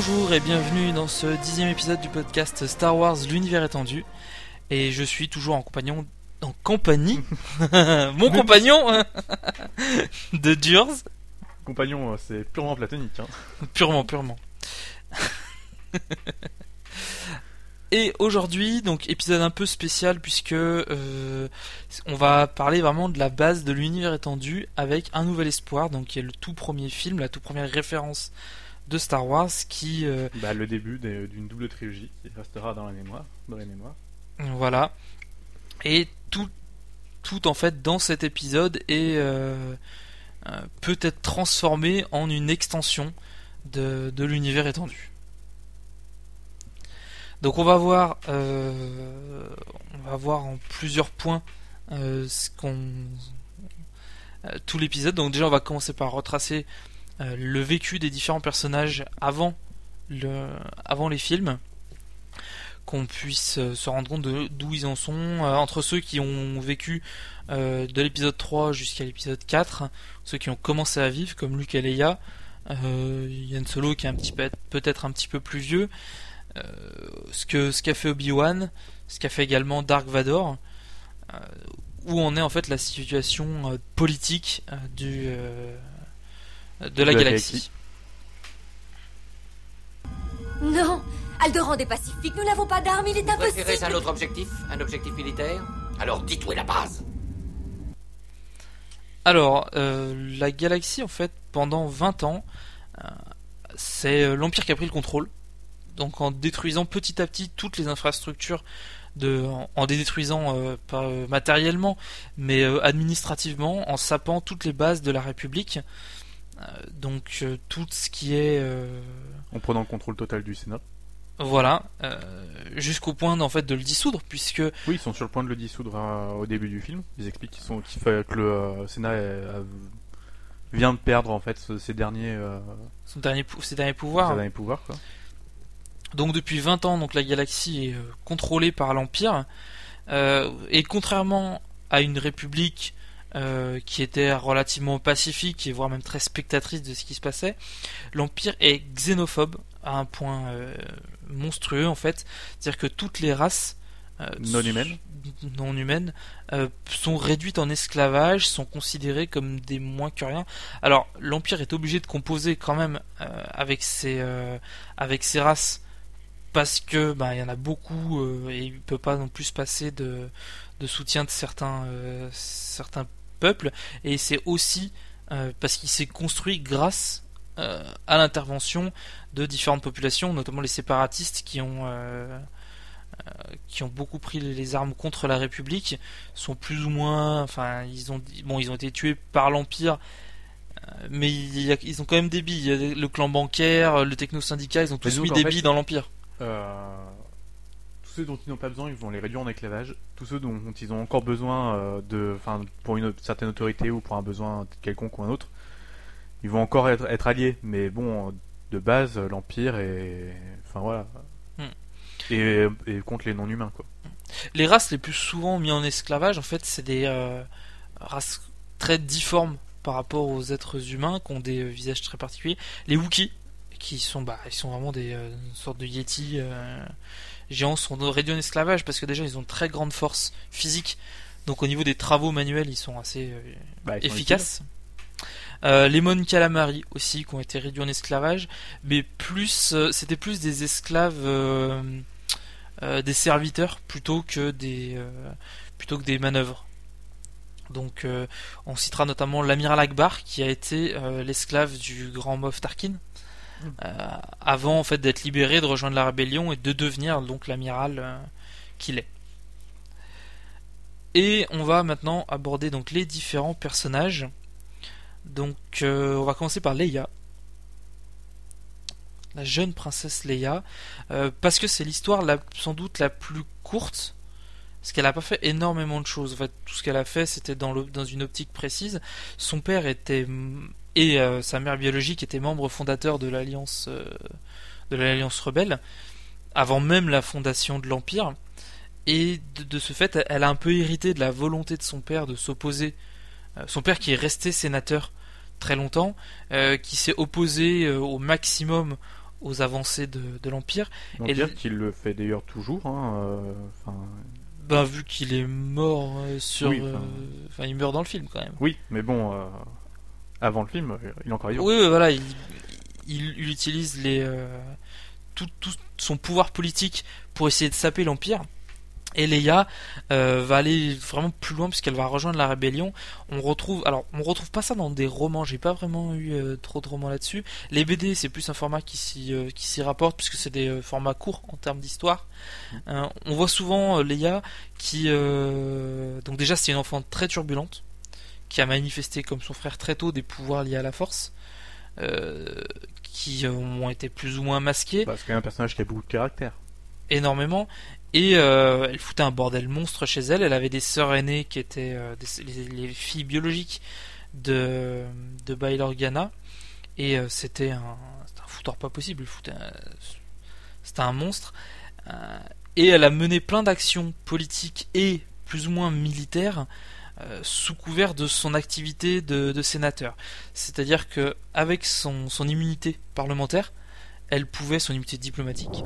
Bonjour et bienvenue dans ce dixième épisode du podcast Star Wars l'univers étendu. Et je suis toujours en compagnon en compagnie mon compagnon de Durs. Compagnon, euh, c'est purement platonique. Hein. Purement, purement. Et aujourd'hui, donc épisode un peu spécial puisque euh, on va parler vraiment de la base de l'univers étendu avec un nouvel espoir, donc qui est le tout premier film, la toute première référence de Star Wars qui. euh, Bah, le début d'une double trilogie qui restera dans la mémoire. Dans les mémoires. Voilà. Et tout, tout en fait dans cet épisode est euh, euh, peut être transformé en une extension de, de l'univers étendu. Donc on va voir, euh, on va voir en plusieurs points ce qu'on tout l'épisode. Donc déjà on va commencer par retracer euh, le vécu des différents personnages avant le avant les films qu'on puisse euh, se rendre compte d'où ils en sont euh, entre ceux qui ont vécu de l'épisode 3 jusqu'à l'épisode 4 ceux qui ont commencé à vivre comme Luke et Leia Yann Solo qui est peut-être un petit peu plus vieux ce que ce qu'a fait Obi-Wan ce qu'a fait également Dark Vador où en est en fait la situation politique du de la De la galaxie. Non Alderan est pacifique, nous n'avons pas d'armes, il est Préférez un impossible autre objectif Un objectif militaire? Alors dites où est la base? Alors, euh, la galaxie, en fait, pendant 20 ans, euh, c'est euh, l'Empire qui a pris le contrôle. Donc, en détruisant petit à petit toutes les infrastructures, de, en, en les détruisant euh, pas euh, matériellement, mais euh, administrativement, en sapant toutes les bases de la République. Euh, donc, euh, tout ce qui est. euh, En prenant le contrôle total du Sénat. voilà, euh, jusqu'au point en fait de le dissoudre, puisque Oui, ils sont sur le point de le dissoudre au début du film. Ils expliquent qu'ils sont, fait que le euh, Sénat est- a- vient de perdre en fait ses derniers, euh, son dernier, ses derniers ses pouvoirs. derniers pouvoirs. Quoi. Donc depuis 20 ans, donc la galaxie est contrôlée par l'Empire. Et contrairement à une république euh, qui était relativement pacifique et voire même très spectatrice de ce qui se passait, l'Empire est xénophobe à un point euh, monstrueux en fait. C'est-à-dire que toutes les races euh, Non humaines. non humaines sont réduites en esclavage, sont considérées comme des moins que rien. Alors l'Empire est obligé de composer quand même avec euh, avec ces races parce que bah, il y en a beaucoup euh, et il peut pas non plus se passer de, de soutien de certains euh, certains peuples et c'est aussi euh, parce qu'il s'est construit grâce euh, à l'intervention de différentes populations, notamment les séparatistes qui ont euh, qui ont beaucoup pris les armes contre la République, sont plus ou moins, enfin ils ont bon ils ont été tués par l'Empire. Mais il y a- ils ont quand même des billes. Le clan bancaire, le techno-syndicat, ils ont tous mis des fait, billes dans l'Empire. Euh, ceux dont ils n'ont pas besoin, ils vont les réduire en esclavage. Tous ceux dont ils ont encore besoin euh, de, enfin, pour une certaine autorité ou pour un besoin quelconque ou un autre, ils vont encore être, être alliés. Mais bon, de base, l'empire est, enfin voilà, Hmm. et, et contre les non-humains quoi. Les races les plus souvent mises en esclavage, en fait, c'est des euh, races très difformes par rapport aux êtres humains qui ont des euh, visages très particuliers. Les Wookiees, qui sont, bah, ils sont vraiment des euh, sortes de euh, géants, sont réduits en esclavage parce que déjà ils ont une très grande force physique. Donc au niveau des travaux manuels, ils sont assez euh, Bah, ils sont efficaces. Euh, les Mon Calamari aussi qui ont été réduits en esclavage, mais plus euh, c'était plus des esclaves, des serviteurs plutôt que des plutôt que des manœuvres. Donc euh, on citera notamment l'amiral Akbar qui a été l'esclave du grand Moff Tarkin avant en fait d'être libéré, de rejoindre la rébellion et de devenir donc l'amiral euh, qu'il est. Et on va maintenant aborder donc les différents personnages. Donc euh, on va commencer par Leia. La jeune princesse Leia. euh, parce que c'est l'histoire sans doute la plus courte. Parce qu'elle n'a pas fait énormément de choses. En fait, tout ce qu'elle a fait, c'était dans une optique précise. Son père était et euh, sa mère biologique était membre fondateur de l'alliance euh, de l'alliance rebelle avant même la fondation de l'empire. Et de, de ce fait, elle a un peu hérité de la volonté de son père de s'opposer. euh, son père qui est resté sénateur très longtemps, qui s'est opposé au maximum aux avancées de, de l'Empire. On Et dire le- qu'il le fait d'ailleurs toujours. Hein, Ben, vu qu'il est mort sur. Oui, il meurt dans le film quand même. oui, mais bon, avant le film, il est encore vivant. Oui, voilà, il, il, il utilise les, euh, tout, tout son pouvoir politique pour essayer de saper l'Empire. Et Leia euh, va aller vraiment plus loin puisqu'elle va rejoindre la rébellion. On retrouve, alors on retrouve pas ça dans des romans. J'ai pas vraiment eu euh, trop de romans là-dessus. Les BD c'est plus un format qui s'y euh, qui s'y rapporte puisque c'est des formats courts en termes d'histoire. Euh, on voit souvent Leia qui, donc déjà c'est une enfant très turbulente qui a manifesté comme son frère très tôt des pouvoirs liés à la Force. euh, qui euh, ont été plus ou moins masqués Bah, c'est quand même un personnage qui a beaucoup de caractère. énormément et euh, elle foutait un bordel monstre chez elle. Elle avait des sœurs aînées qui étaient euh, des- les, les filles biologiques de, de Bail Organa et c'était un, un foutoir pas possible. C'était un monstre et elle a mené plein d'actions politiques et plus ou moins militaires sous couvert de son activité de, de sénateur. C'est-à-dire que avec son, son immunité parlementaire, elle pouvait, son immunité diplomatique,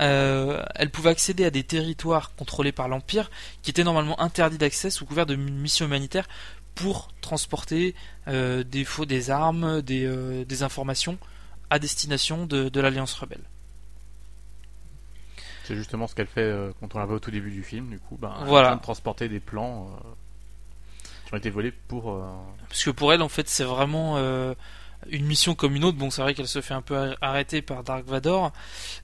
euh, elle pouvait accéder à des territoires contrôlés par l'Empire qui étaient normalement interdits d'accès sous couvert de missions humanitaires pour transporter euh, des faux, des armes, des, euh, des informations à destination de, de l'Alliance rebelle. C'est justement ce qu'elle fait euh, quand on la voit au tout début du film. Du coup, ben, Voilà. en train de transporter des plans euh, été volés pour. euh, Parce que pour elle, en fait, c'est vraiment euh, une mission comme une autre. Bon, c'est vrai qu'elle se fait un peu ar- arrêter par Dark Vador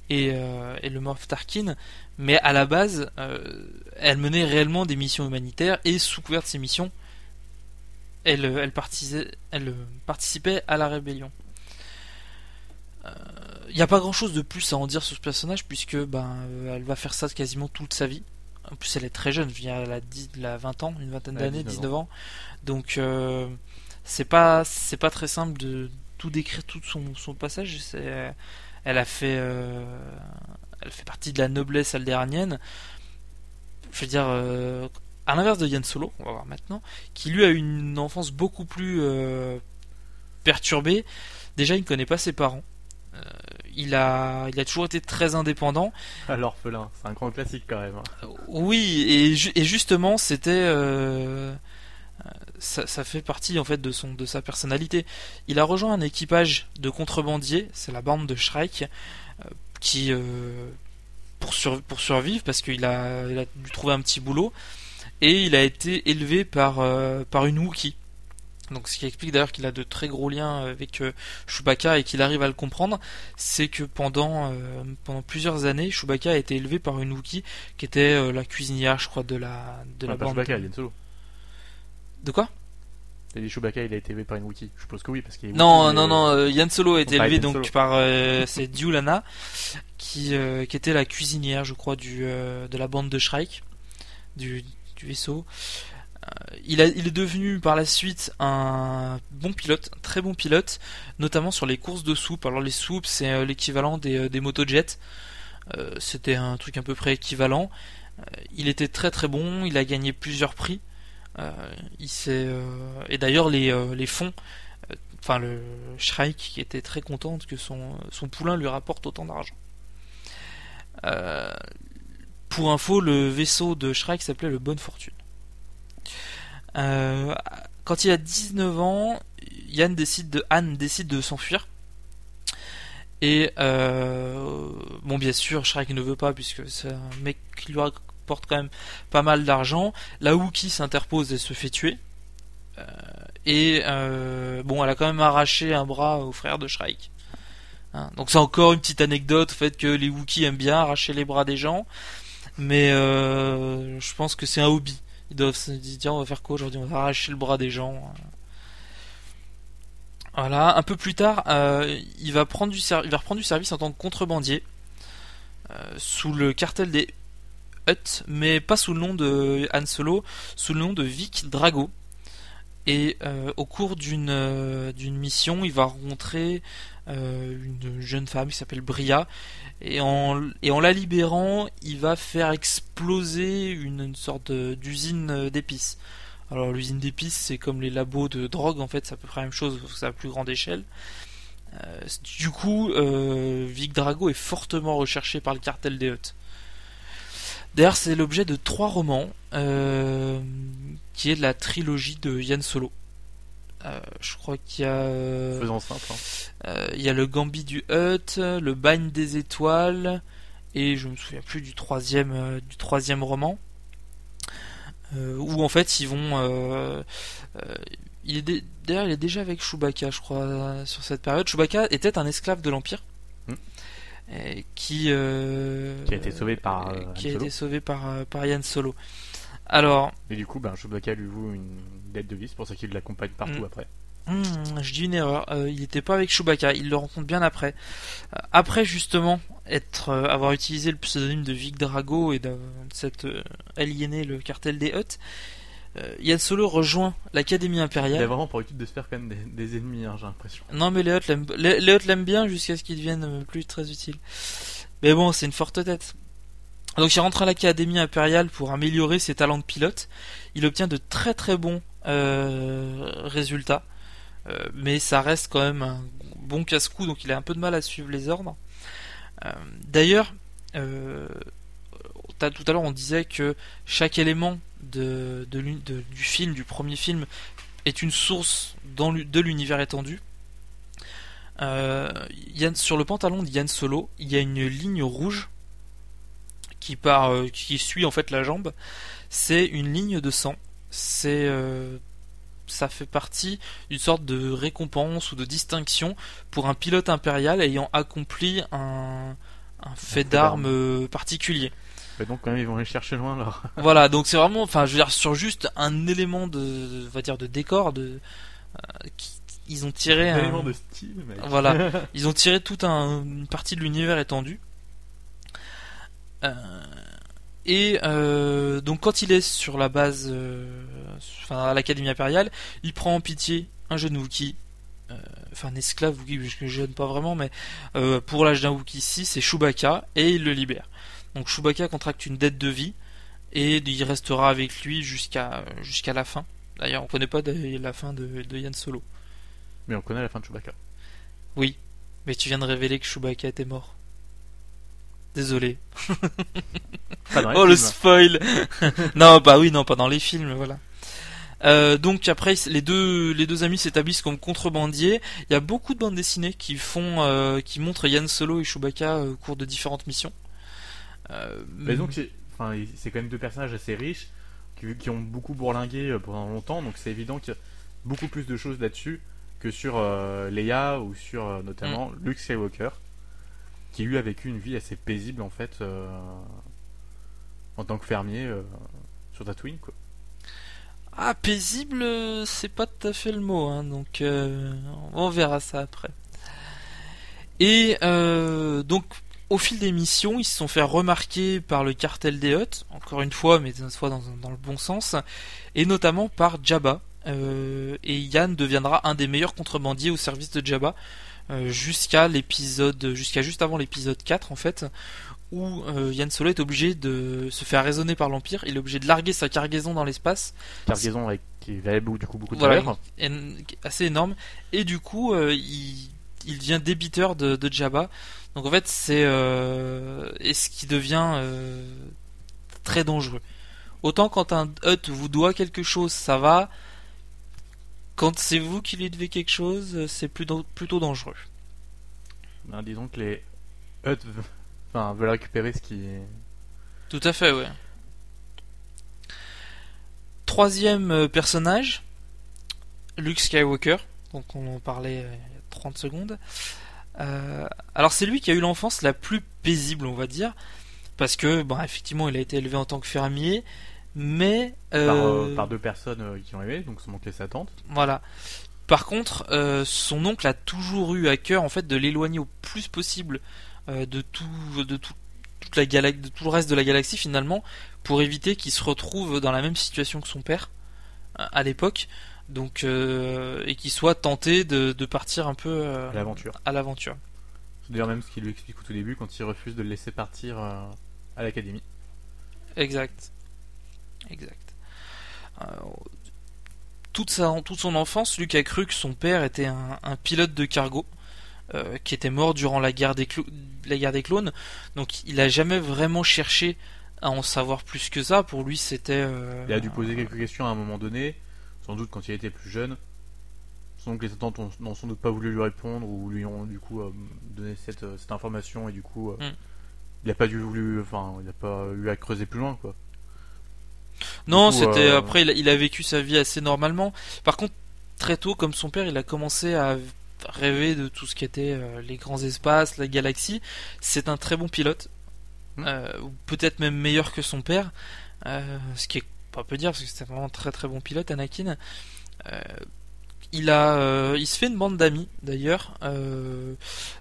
et, euh, et le Moff Tarkin, mais à la base, elle menait réellement des missions humanitaires et sous couvert de ces missions, elle, participait à la rébellion. Il n'y a pas grand chose de plus à en dire sur ce personnage puisque ben elle va faire ça quasiment toute sa vie. En plus, elle est très jeune, je elle a, 10, elle a 20 ans, une vingtaine d'années, 19 19 ans. Donc, euh, c'est pas c'est pas très simple de tout décrire tout son, son passage. C'est elle a fait euh, elle fait partie de la noblesse aldéranienne je veux dire euh, à l'inverse de Yann Solo on va voir maintenant qui lui a une enfance beaucoup plus perturbée. Déjà il ne connaît pas ses parents il a il a toujours été très indépendant l'orphelin. C'est un grand classique quand même. hein. oui, et, ju- et justement, c'était euh, euh, ça, ça fait partie en fait de son de sa personnalité. Il a rejoint un équipage de contrebandiers, c'est la bande de euh, qui euh, pour sur- pour survivre parce qu'il a il a dû trouver un petit boulot et il a été élevé par euh, par une Wookie. Donc ce qui explique d'ailleurs qu'il a de très gros liens avec euh, Chewbacca et qu'il arrive à le comprendre, c'est que pendant euh, pendant plusieurs années, Chewbacca a été élevé par une Wookie qui était euh, la cuisinière, je crois, de la de la pas bande. Chewbacca, Yann Solo. De quoi? T'as dit Chewbacca, il a été élevé par une Wookiee. Je suppose que oui, parce qu'il est Non, Wookiee, non, non. euh, Yann Solo a été élevé donc Solo. par euh, c'est Diulana qui euh, qui était la cuisinière, je crois, du euh, de la bande de Shrike, du du vaisseau. Il, est devenu par la suite un bon pilote, un très bon pilote, notamment sur les courses de soupe. Alors les soupes, c'est euh, l'équivalent des, euh, des motojets. Euh, C'était un truc à peu près équivalent. Il était très très bon, il a gagné plusieurs prix. Et d'ailleurs les, les fonds, enfin le Shrike qui était très contente que son, son poulain lui rapporte autant d'argent. Pour info, le vaisseau de Shrike s'appelait le Bonne Fortune. Euh, quand il a 19 ans, Yann décide de, Anne décide de s'enfuir. Et euh, bon, bien sûr, Shrek ne veut pas puisque c'est un mec qui lui rapporte quand même pas mal d'argent. La Wookie s'interpose et se fait tuer. Euh, et bon, elle a quand même arraché un bras au frère de Shrek. Hein, donc c'est encore une petite anecdote, fait que les Wookiees aiment bien arracher les bras des gens. Mais je pense que c'est un hobby. Ils doivent se dire tiens on va faire quoi aujourd'hui? On va arracher le bras des gens. Voilà, un peu plus tard, euh, il va reprendre du service en tant que contrebandier euh, sous le cartel des Hutt, mais pas sous le nom de Han Solo, sous le nom de Vic Drago. Et euh, au cours d'une euh, d'une mission, il va rencontrer euh, une jeune femme qui s'appelle Bria, et en, et en la libérant, il va faire exploser une, sorte d'usine d'épices. Alors l'usine d'épices, c'est comme les labos de drogue, en fait, c'est à peu près la même chose, c'est à plus grande échelle. Du coup, Vic Drago est fortement recherché par le cartel des Hutt. D'ailleurs, c'est l'objet de trois romans, euh, qui est de la trilogie de Yann Solo. Euh, je crois qu'il y a, simple. hein. euh, il y a le Gambit du Hutt, le bagne des étoiles, et je me souviens plus du troisième, du troisième roman, où en fait ils vont, il est d'ailleurs il est déjà avec Chewbacca, je crois, sur cette période. Chewbacca était un esclave de l'Empire, qui, euh, Qui a été sauvé par, euh, qui a été sauvé par, euh, par Yann Solo. Alors, Et du coup, ben, Chewbacca lui voue une dette de vie, c'est pour ça qu'il l'accompagne partout Mm. après. Hmm, je dis une erreur. Euh, il n'était pas avec Chewbacca. Il le rencontre bien après. Euh, après justement être euh, avoir utilisé le pseudonyme de Vic Drago et de, cette euh, aliéné le cartel des Hutt, euh, Yann Solo rejoint l'Académie Il a impériale. vraiment pour habitude de se faire quand même des, des ennemis, hein, j'ai l'impression. Non mais les Hutt l'aiment les, les Hutt l'aiment bien jusqu'à ce qu'ils deviennent euh, plus très utiles. Mais bon, c'est une forte tête. Donc il rentre à l'Académie impériale pour améliorer ses talents de pilote. Il obtient de très très bons euh, résultats. Euh, mais ça reste quand même un bon casse-cou, donc il a un peu de mal à suivre les ordres. D'ailleurs, tout à l'heure on disait que chaque élément de, de l'uni- de- du film, du premier film, est une source dans de l'univers étendu. Euh, Yann- sur le pantalon de Yann Solo, il y a une ligne rouge qui part, euh, qui suit en fait la jambe. C'est une ligne de sang. C'est euh, ça fait partie d'une sorte de récompense ou de distinction pour un pilote impérial ayant accompli un, un fait d'armes particulier. Et donc quand même ils vont aller chercher loin alors. voilà, donc c'est vraiment, enfin, je veux dire, sur juste un élément de, on va dire, de décor, de, euh, qui- ils ont tiré Un un, élément de style, mec. voilà, ils ont tiré toute un- une partie de l'univers étendu. Euh, et euh, donc quand il est sur la base, euh, enfin à l'Académie impériale, il prend en pitié un jeune Wookie, enfin un esclave Wookie, parce que jeune pas vraiment, mais euh, pour l'âge d'un Wookie ici, c'est Chewbacca, et il le libère. Donc Chewbacca contracte une dette de vie, et il restera avec lui jusqu'à jusqu'à la fin. D'ailleurs, on connaît pas de- la fin de, de Yann Solo. Mais on connaît la fin de Chewbacca. Oui, mais tu viens de révéler que Chewbacca était mort. Désolé. Pas dans les Oh le spoil Non, bah oui, non, pas dans les films, voilà. Euh, donc après, les deux, les deux amis s'établissent comme contrebandiers. Il y a beaucoup de bandes dessinées qui font, euh, qui montrent Yann Solo et Chewbacca euh, au cours de différentes missions. Euh, Mais donc c'est enfin, c'est quand même deux personnages assez riches qui, qui ont beaucoup bourlingué euh, pendant longtemps, donc c'est évident qu'il y a beaucoup plus de choses là-dessus que sur euh, Leia ou sur notamment Luke Skywalker, qui lui a vécu une vie assez paisible en fait en tant que fermier euh, sur Tatooine quoi. Ah, paisible, euh, c'est pas tout à fait le mot, hein, donc euh, on verra ça après. Et donc, au fil des missions, ils se sont fait remarquer par le cartel des Hutt, encore une fois, mais cette fois dans, dans le bon sens, et notamment par Jabba. Euh, et Yann deviendra un des meilleurs contrebandiers au service de Jabba euh, jusqu'à l'épisode, jusqu'à juste avant l'épisode 4 en fait, où euh, Yann Solo est obligé de se faire raisonner par l'Empire. Il est obligé de larguer sa cargaison dans l'espace Cargaison avec qui valait beaucoup- du coup beaucoup de voilà, valeur. assez énorme. Et du coup, il, il devient débiteur de, de Jabba. Donc en fait, c'est euh, et ce qui devient euh, très dangereux. Autant quand un Hut vous doit quelque chose, ça va. Quand c'est vous qui lui devez quelque chose, c'est plutôt, plutôt dangereux. Ben, disons que les enfin, veulent récupérer ce qui est Tout à fait, ouais. Troisième euh, personnage, Luke Skywalker. Donc on en parlait euh, il y a 30 secondes. Euh, alors c'est lui qui a eu l'enfance la plus paisible, on va dire, parce que, bon, effectivement, il a été élevé en tant que fermier, mais euh, par, euh, par deux personnes qui ont aimé, donc son oncle et sa tante. voilà. Par contre, son oncle a toujours eu à cœur en fait de l'éloigner au plus possible de tout, de tout, toute la galaxie, de tout le reste de la galaxie finalement, pour éviter qu'il se retrouve dans la même situation que son père à l'époque, donc euh, et qu'il soit tenté de, de partir un peu euh, À l'aventure. à l'aventure. C'est d'ailleurs même ce qu'il lui explique au tout début quand il refuse de le laisser partir euh, à l'académie. Exact. Exact. Toute, sa, toute son enfance, Luc a cru que son père était un, un pilote de cargo. euh, qui était mort durant la guerre des, la guerre des clones. Donc il a jamais vraiment cherché à en savoir plus que ça. Pour lui, c'était. euh, Il a dû poser quelques questions à un moment donné, sans doute quand il était plus jeune. Sans que les attentes ont- n'ont sans doute pas voulu lui répondre ou lui ont du coup euh, donné cette, euh, cette information et du coup euh, Mm. il n'a pas dû voulu, enfin il n'a pas eu à creuser plus loin quoi. Non, c'était euh, après il a, il a vécu sa vie assez normalement. Par contre, très tôt, comme son père, il a commencé à rêver de tout ce qui était euh, les grands espaces, la galaxie. C'est un très bon pilote, Hmm. Euh, peut-être même meilleur que son père, ce qui est pas peu dire parce que c'était vraiment un très très bon pilote, Anakin. Euh, il a, euh, il se fait une bande d'amis d'ailleurs, euh,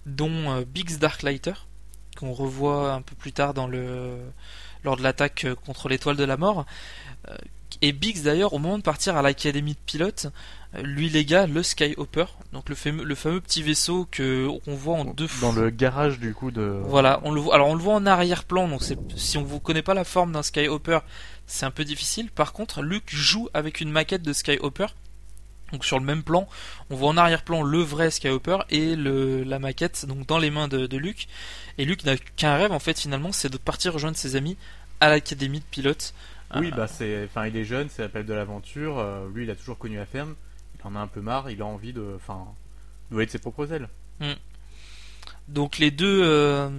dont Biggs Darklighter, qu'on revoit un peu plus tard dans le lors de l'attaque contre l'étoile de la mort. Et Biggs d'ailleurs, au moment de partir à l'académie de pilote, euh, lui léga le Skyhopper, donc le fameux, le fameux petit vaisseau que qu'on voit en deux Dans le garage du coup de. Voilà, on le voit. Alors on le voit en arrière-plan, donc si on vous connaît pas la forme d'un Skyhopper, c'est un peu difficile. Par contre, Luke joue avec une maquette de Skyhopper. Donc sur le même plan, on voit en arrière-plan le vrai Skyhopper et le, la maquette donc dans les mains de, de Luke. Et Luke n'a qu'un rêve en fait finalement, c'est de partir rejoindre ses amis à l'académie de pilote. Oui Euh, bah c'est, enfin il est jeune, c'est l'appel de l'aventure. euh, lui il a toujours connu la ferme, il en a un peu marre, il a envie de, enfin, de de ses propres ailes. Donc les deux, euh,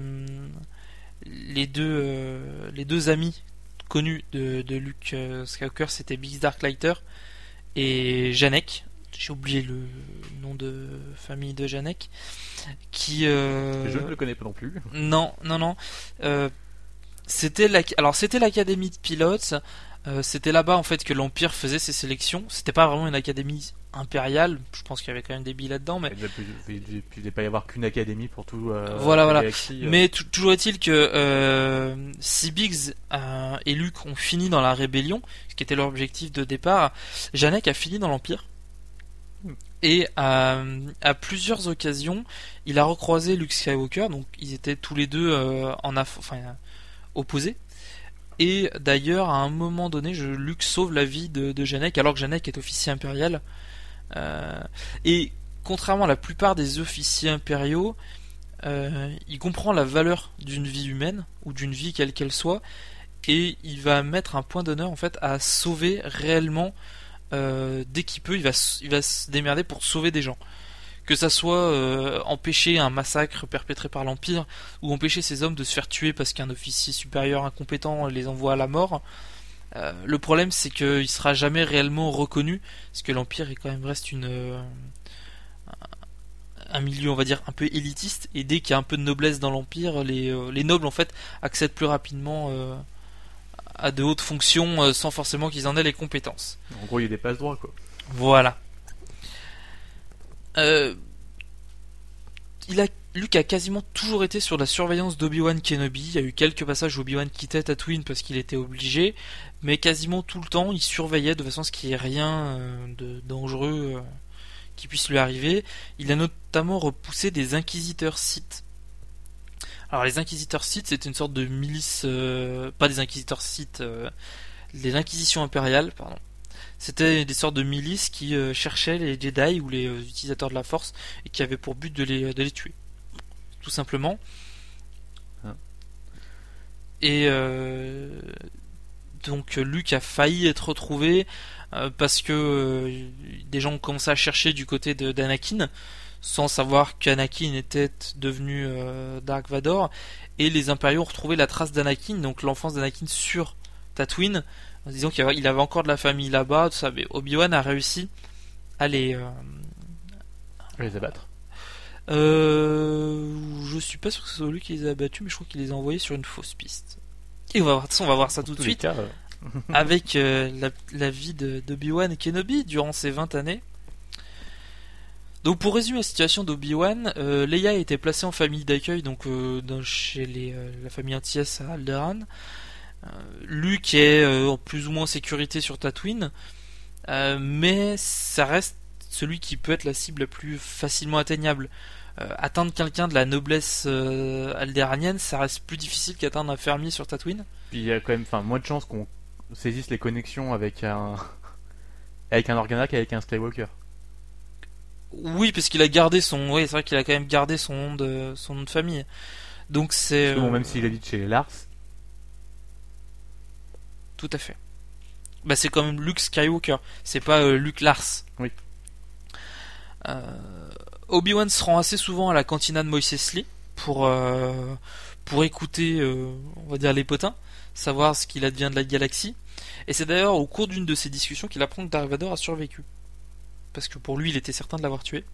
les deux, les deux amis connus de, de Luke euh, Skywalker, c'était Biggs Darklighter et Janek. J'ai oublié le nom de famille de Janek. Qui euh, Je ne le connais pas non plus. non, non, non. Euh, c'était la... alors c'était l'académie de pilotes. Euh, c'était là-bas en fait que l'Empire faisait ses sélections. C'était pas vraiment une académie impériale. Je pense qu'il y avait quand même des billes là-dedans, mais Il ne devait pas y avoir qu'une académie pour tout. euh, Voilà, voilà. galaxie, euh. Mais tou- toujours est-il que si Biggs et Luke ont fini dans la rébellion, ce qui était leur objectif de départ, Janek a fini dans l'Empire. Hmm. Et à plusieurs occasions, il a recroisé Luke Skywalker, donc ils étaient tous les deux euh, en enfin, opposés. Et d'ailleurs, à un moment donné, je, Luke sauve la vie de, Janek, alors que Janek est officier impérial. Euh, et contrairement à la plupart des officiers impériaux, euh, il comprend la valeur d'une vie humaine ou d'une vie quelle qu'elle soit et il va mettre un point d'honneur en fait à sauver réellement euh, dès qu'il peut il va se démerder pour sauver des gens que ça soit euh, empêcher un massacre perpétré par l'empire ou empêcher ces hommes de se faire tuer parce qu'un officier supérieur incompétent les envoie à la mort Euh, le problème c'est qu'il sera jamais réellement reconnu parce que l'empire est quand même reste une euh, un milieu on va dire un peu élitiste et dès qu'il y a un peu de noblesse dans l'empire les, les nobles en fait accèdent plus rapidement à de hautes fonctions sans forcément qu'ils en aient les compétences En gros, il y a des passe droits quoi. voilà Euh, il a Luke a quasiment toujours été sur la surveillance d'Obi-Wan Kenobi. Il y a eu quelques passages où Obi-Wan quittait Tatooine parce qu'il était obligé, mais quasiment tout le temps, il surveillait de façon à ce qu'il n'y ait rien euh, de dangereux euh, qui puisse lui arriver. Il a notamment repoussé des inquisiteurs Sith. Alors les inquisiteurs Sith, c'était une sorte de milice, pas des inquisiteurs Sith, euh, les l'Inquisition impériale, pardon. C'était des sortes de milices qui euh, cherchaient les Jedi ou les euh, utilisateurs de la Force et qui avaient pour but de les, de les tuer. Tout simplement. Hein. Et euh, donc euh, Luke a failli être retrouvé euh, parce que euh, des gens ont commencé à chercher du côté d'Anakin sans savoir qu'Anakin était devenu euh, Dark Vador et les impériaux ont retrouvé la trace d'Anakin donc l'enfance d'Anakin sur Tatooine en disant qu'il avait- encore de la famille là-bas tout ça mais Obi-Wan a réussi à les euh, À les abattre. euh, je suis pas sûr que ce soit lui qui les a abattus, mais je crois qu'il les a envoyés sur une fausse piste. Et on va voir, de toute façon, on va voir ça tout de suite cas, euh, avec euh, la, la vie d'Obi-Wan Kenobi durant ces 20 années. Donc pour résumer la situation d'Obi-Wan, euh, Leia a été placée en famille d'accueil donc euh, dans- chez les, euh, la famille Antiès à Alderaan. Euh, Luke est euh, en plus ou moins en sécurité sur Tatooine, euh, mais ça reste celui qui peut être la cible la plus facilement atteignable. Atteindre quelqu'un de la noblesse aldéranienne, ça reste plus difficile qu'atteindre un fermier sur Tatooine. Puis il y a quand même, enfin, moins de chances qu'on saisisse les connexions avec un avec un Organa qu'avec un Skywalker. Oui, parce qu'il a gardé son. Oui, c'est vrai qu'il a quand même gardé son nom de, son nom de famille. Donc c'est. Bon, euh, même s'il habite chez Lars, Tout à fait. Bah, c'est quand même Luke Skywalker, c'est pas euh, Luke Lars. Oui. Euh, Obi-Wan se rend assez souvent à la cantina de Eisley pour, euh, pour écouter, on va dire, les potins, savoir ce qu'il advient de la galaxie. Et c'est d'ailleurs au cours d'une de ces discussions qu'il apprend que Dark Vador a survécu. Parce que pour lui, il était certain de l'avoir tué.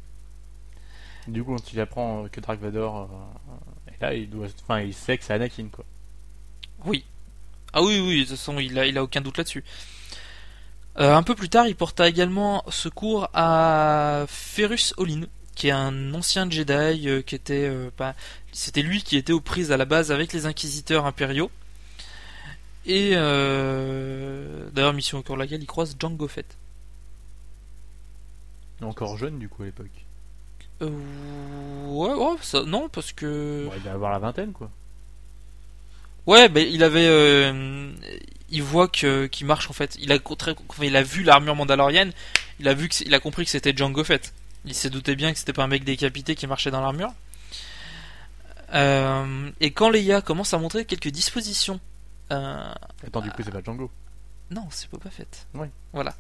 du coup, quand il apprend que Dark Vador est là, il doit, enfin, il sait que c'est Anakin, quoi. Oui. Ah oui, oui, de toute façon, il a, il a aucun doute là-dessus. Euh, un peu plus tard, il porta également secours à Ferus Olin, qui est un ancien Jedi, euh, qui était, euh, pas- c'était lui qui était aux prises à la base avec les inquisiteurs impériaux. Et euh, d'ailleurs, mission au cours de laquelle il croise Jango Fett. Encore jeune, du coup, à l'époque. Euh, ouais, ouais, ça, non, parce que Bon, il va avoir la vingtaine, quoi. Ouais, ben il avait, euh, il voit que qu'il marche en fait. Il a il a vu l'armure mandalorienne. Il a vu que il a compris que c'était Django Fett. Il s'est douté bien que c'était pas un mec décapité qui marchait dans l'armure. Euh, et quand Leia commence à montrer quelques dispositions, euh, Attends, du coup, c'est pas Django. non, c'est Boba Fett. Ouais. Voilà.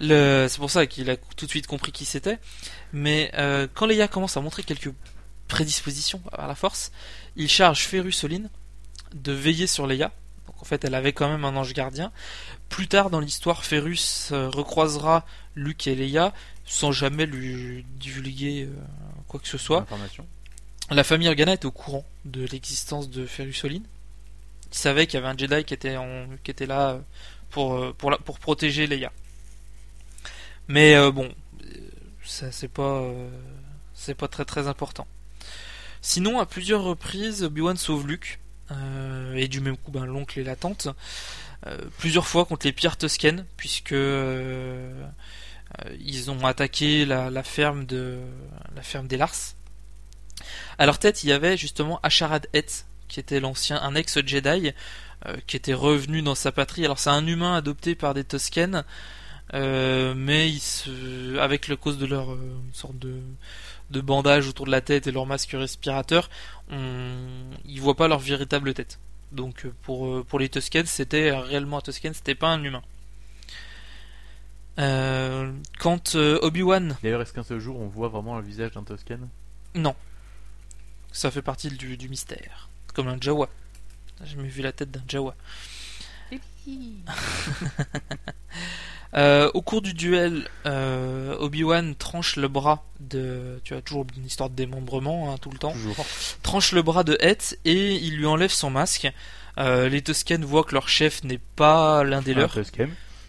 C'est pour ça qu'il a tout de suite compris qui c'était. Mais euh, quand Leia commence à montrer quelques prédispositions à la force, il charge Ferus Olin de veiller sur Leia. Donc en fait, elle avait quand même un ange gardien. Plus tard dans l'histoire, Ferus euh, recroisera Luke et Leia sans jamais lui divulguer euh, quoi que ce soit. La famille Organa est au courant de l'existence de Ferus Olin. Ils savaient qu'il y avait un Jedi qui était, en- qui était là euh, pour, pour, la- pour protéger Leia. Mais euh, bon, ça c'est pas, euh, c'est pas très très important. Sinon, à plusieurs reprises, Obi-Wan sauve Luke, et du même coup, ben, l'oncle et la tante, euh, plusieurs fois contre les pierres toscaines, puisque euh, euh, ils ont attaqué la, ferme de la ferme des Lars. À leur tête, il y avait justement Asharad Het, qui était l'ancien, un ex-Jedi, euh, qui était revenu dans sa patrie. Alors c'est un humain adopté par des Toscanes, euh, mais avec le cause de leur euh, sorte de, de bandage autour de la tête et leur masque respirateur, on, ils voient pas leur véritable tête. Donc euh, pour, euh, pour les Toscanes, c'était réellement un Toscane, c'était pas un humain. Euh, quand euh, Obi-Wan D'ailleurs, est-ce qu'un seul jour, on voit vraiment le visage d'un Toscan non. Ça fait partie du, du mystère. Comme un Jawa. J'ai jamais vu la tête d'un Jawa. Euh, au cours du duel, euh, Obi-Wan tranche le bras de. Tu as toujours une histoire de démembrement hein, tout le temps. Toujours. Tranche le bras de Het et il lui enlève son masque. Euh, les Toscanes voient que leur chef n'est pas l'un des leurs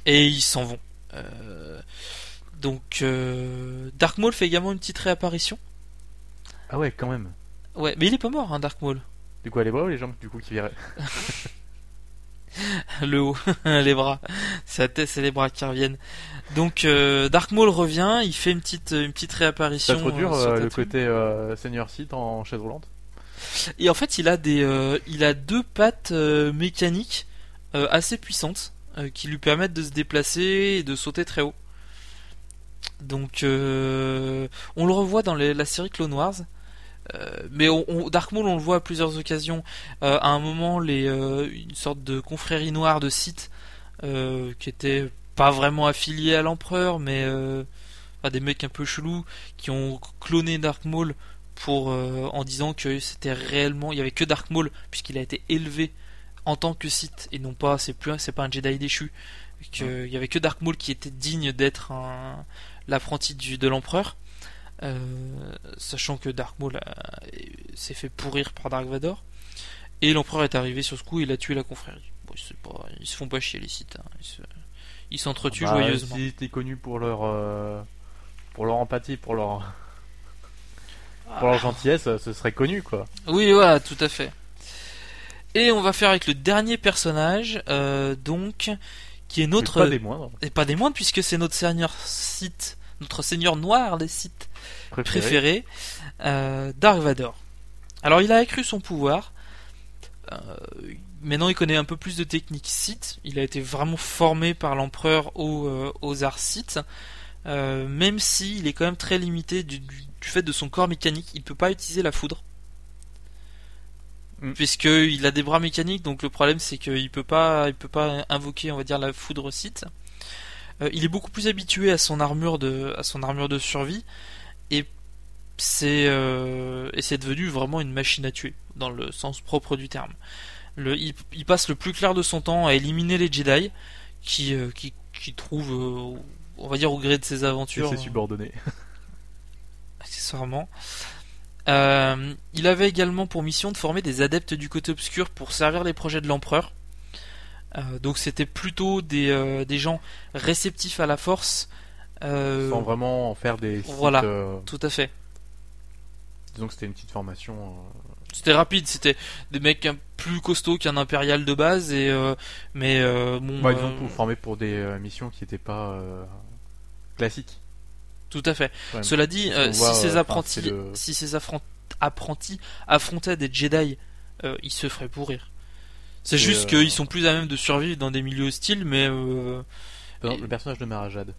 et ils s'en vont. Donc Dark Maul fait également une petite réapparition. Ah ouais, quand même. Ouais, mais il est pas mort, hein, Dark Maul. Du coup, les bras ou les jambes, du coup, qui viraient le haut, les bras. C'est la tête, c'est les bras qui reviennent. Donc euh, Dark Maul revient, il fait une petite une petite réapparition. Ça te dure euh, sur le côté euh, Seigneur Sith en chaise roulante? Et en fait, il a des euh, il a deux pattes euh, mécaniques euh, assez puissantes euh, qui lui permettent de se déplacer et de sauter très haut. Donc euh, on le revoit dans les- la série Clone Wars. Euh, mais on, on- Dark Maul, on le voit à plusieurs occasions. Euh, à un moment, les, euh, une sorte de confrérie noire de Sith qui était pas vraiment affiliés à l'empereur, mais enfin, des mecs un peu chelous qui ont cloné Dark Maul pour euh, en disant que c'était réellement, il y avait que Dark Maul puisqu'il a été élevé en tant que Sith et non pas, c'est plus, c'est pas un Jedi déchu. Que, Il y avait que Dark Maul qui était digne d'être un- l'apprenti de l'empereur. Euh, sachant que Dark Maul a- s'est fait pourrir par Dark Vador. Et l'empereur est arrivé sur ce coup et il a tué la confrérie. Bon, c'est pas, ils se font pas chier les Sith. hein. Ils se- Ils s'entretuent Bah, joyeusement. Si t'es connu pour leur euh, pour leur empathie, pour leur pour leur gentillesse, ce serait connu quoi. Oui, voilà, tout à fait. Et on va faire avec le dernier personnage, euh, donc, qui est notre... C'est pas des moindres. Et pas des moindres, puisque c'est notre seigneur Sith, notre seigneur noir des Sith Préférés. préféré, euh, Dark Vador. Alors il a accru son pouvoir. Euh, maintenant il connaît un peu plus de techniques Sith. Il a été vraiment formé par l'empereur aux, euh, aux arts Sith. même s'il est quand même très limité du, du- du fait de son corps mécanique, il peut pas utiliser la foudre. Mm. Puisqu'il a des bras mécaniques, donc le problème c'est qu'il peut pas, il peut pas invoquer, on va dire, la foudre site. Euh, il est beaucoup plus habitué à son armure de, à son armure de survie, et c'est, euh, et c'est devenu vraiment une machine à tuer, dans le sens propre du terme. Le, il, il passe le plus clair de son temps à éliminer les Jedi, qui, euh, qui, qui trouvent, euh, on va dire au gré de ses Et aventures, c'est subordonné. accessoirement. Euh, il avait également pour mission de former des adeptes du côté obscur pour servir les projets de l'empereur. Euh, donc c'était plutôt des, euh, des gens réceptifs à la force. Euh, Sans vraiment en faire des sites, voilà. Tout à fait. disons que c'était une petite formation. C'était rapide, c'était des mecs plus costauds qu'un impérial de base et euh, mais euh, bon. Ouais, euh, disons pour former pour des missions qui n'étaient pas classiques. Tout à fait. Cela dit, Parce qu'on si voit, ces apprentis, le- si ces apprentis affrontaient des Jedi, ils se feraient pourrir. C'est juste euh, qu'ils sont plus à même de survivre dans des milieux hostiles, mais euh, Le personnage de Marajad.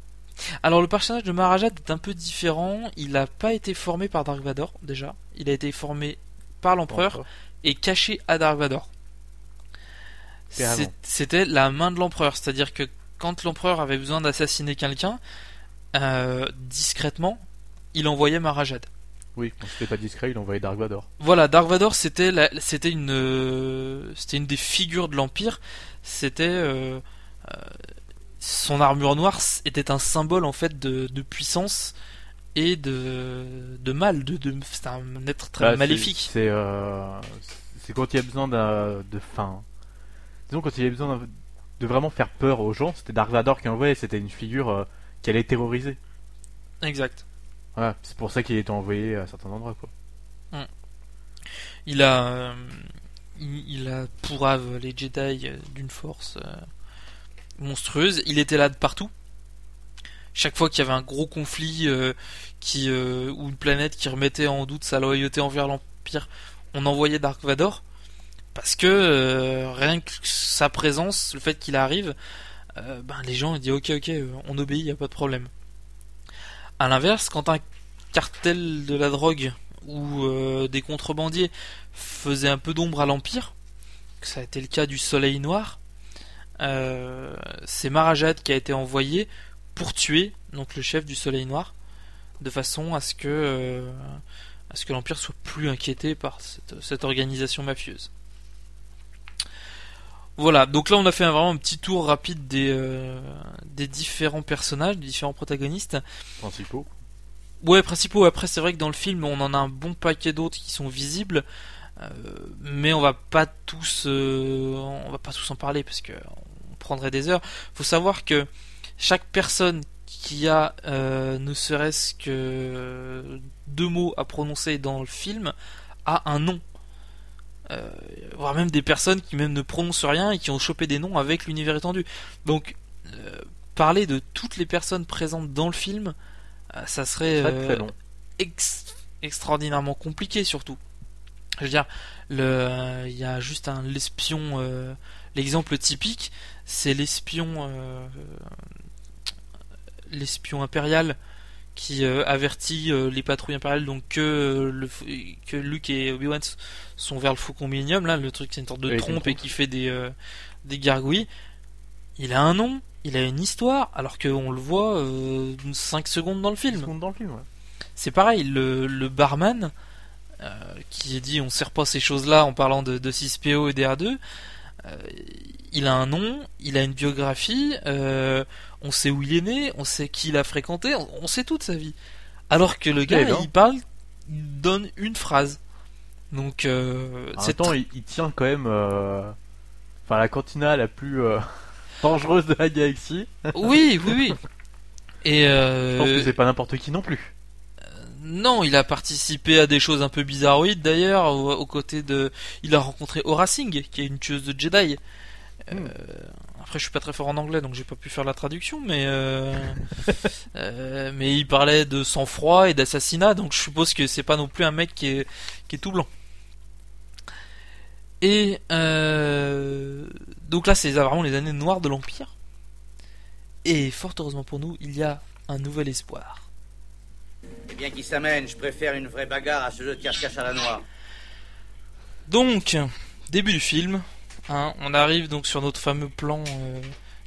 alors le personnage de Marajad est un peu différent. Il n'a pas été formé par Dark Vador déjà. Il a été formé par l'empereur et caché à Dark Vador. C'était la main de l'empereur, c'est-à-dire que quand l'empereur avait besoin d'assassiner quelqu'un, euh, discrètement, il envoyait Marajad. Oui, quand c'était pas discret, il envoyait Dark Vador. Voilà, Dark Vador, c'était la- c'était une, euh, c'était une des figures de l'Empire. C'était euh, euh, son armure noire était un symbole en fait de, de puissance et de, de mal. De, de, c'était un être très Bah, maléfique. C'est c'est quand il y a besoin de fin. Disons quand il y a besoin de vraiment faire peur aux gens, c'était Dark Vador qui envoyait. C'était une figure qui allait terroriser. Exact. C'est pour ça qu'il était envoyé à certains endroits quoi. Il a, euh, il, a les Jedi d'une force euh, monstrueuse. Il était là de partout. Chaque fois qu'il y avait un gros conflit euh, qui, euh, ou une planète qui remettait en doute sa loyauté envers l'Empire, on envoyait Dark Vador. Parce que rien que sa présence, le fait qu'il arrive, ben, les gens ils disent ok ok, on obéit, y a pas de problème. À l'inverse, quand un cartel de la drogue ou euh, des contrebandiers faisaient un peu d'ombre à l'Empire, ça a été le cas du Soleil Noir, euh, c'est Marajad qui a été envoyé pour tuer donc le chef du Soleil Noir, de façon à ce que euh, l'Empire soit plus inquiété par cette organisation mafieuse. Voilà, donc là on a fait un, vraiment un petit tour rapide des, euh, des différents personnages, des différents protagonistes. Principaux. Ouais, principaux. Après, c'est vrai que dans le film, on en a un bon paquet d'autres qui sont visibles, euh, mais on va pas tous, euh, on va pas tous en parler parce que on prendrait des heures. Faut savoir que chaque personne qui a ne serait-ce que deux mots à prononcer dans le film a un nom. Euh, voire même des personnes qui même ne prononcent rien et qui ont chopé des noms avec l'univers étendu. Donc, euh, parler de toutes les personnes présentes dans le film, euh, ça serait Très très long. ex- extraordinairement compliqué surtout. Je veux dire, le, il y a juste un l'espion, l'exemple typique, c'est l'espion, l'espion impérial qui euh, avertit euh, les patrouilles impériales donc que euh, le que Luke et Obi-Wan sont vers le Faucon Millennium là, le truc c'est une sorte de Oui, trompe et qui fait des des gargouilles. Il a un nom, il a une histoire, alors qu'on le voit euh, 5 secondes dans le film. Ils sont dans le film, ouais. C'est pareil, le, le barman euh, qui dit on sert pas ces choses-là en parlant de, de 6PO et DR2, euh, il a un nom, il a une biographie, euh, on sait où il est né, on sait qui il a fréquenté, on, on sait toute sa vie. Alors que le gars, Eh ben. il parle, il donne une phrase. Donc, euh, En c'est même temps, il, il tient quand même. euh, Enfin, la cantina la plus euh, dangereuse de la galaxie. oui, oui, oui. Et Je pense euh, que c'est pas n'importe qui non plus. Non, il a participé à des choses un peu bizarroïdes d'ailleurs, aux, aux côtés de... Il a rencontré Aura Singh, qui est une tueuse de Jedi. Euh, Hmm. Après, je suis pas très fort en anglais, donc j'ai pas pu faire la traduction, mais... euh, euh, mais il parlait de sang-froid et d'assassinat, donc je suppose que c'est pas non plus un mec qui est, qui est tout blanc. Et... Euh, donc là, c'est vraiment les années noires de l'Empire. Et fort heureusement pour nous, il y a un nouvel espoir. Eh bien, qui s'amène Je préfère une vraie bagarre à ce jeu de cache-cache à la noix. Donc, début du film, hein, on arrive donc sur notre fameux plan euh,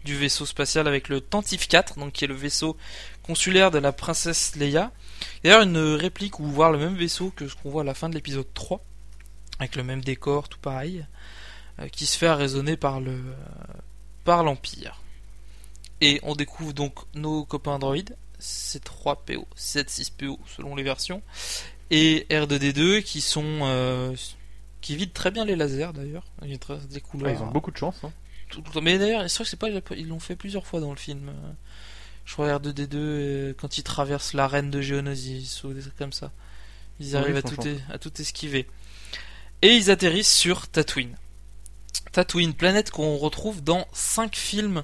du vaisseau spatial avec le Tantif 4, donc qui est le vaisseau consulaire de la princesse Leia. D'ailleurs, une réplique ou voir le même vaisseau que ce qu'on voit à la fin de l'épisode 3, avec le même décor, tout pareil, euh, qui se fait arraisonner par le par l'Empire. Et on découvre donc nos copains Android, C3PO, C6PO selon les versions, et R2D2 qui sont euh, qui vident très bien les lasers d'ailleurs. Il y a très- des couleurs. Ah, ils ont beaucoup de chance. Hein. tout- tout- mais d'ailleurs, c'est vrai que c'est pas ils l'ont fait plusieurs fois dans le film. Euh, Je crois R2D2 euh, quand ils traversent l'arène de Geonosis ou des trucs comme ça. Ils Oui, arrivent à, ils tout à tout esquiver. Et ils atterrissent sur Tatooine. Tatooine, planète qu'on retrouve dans 5 films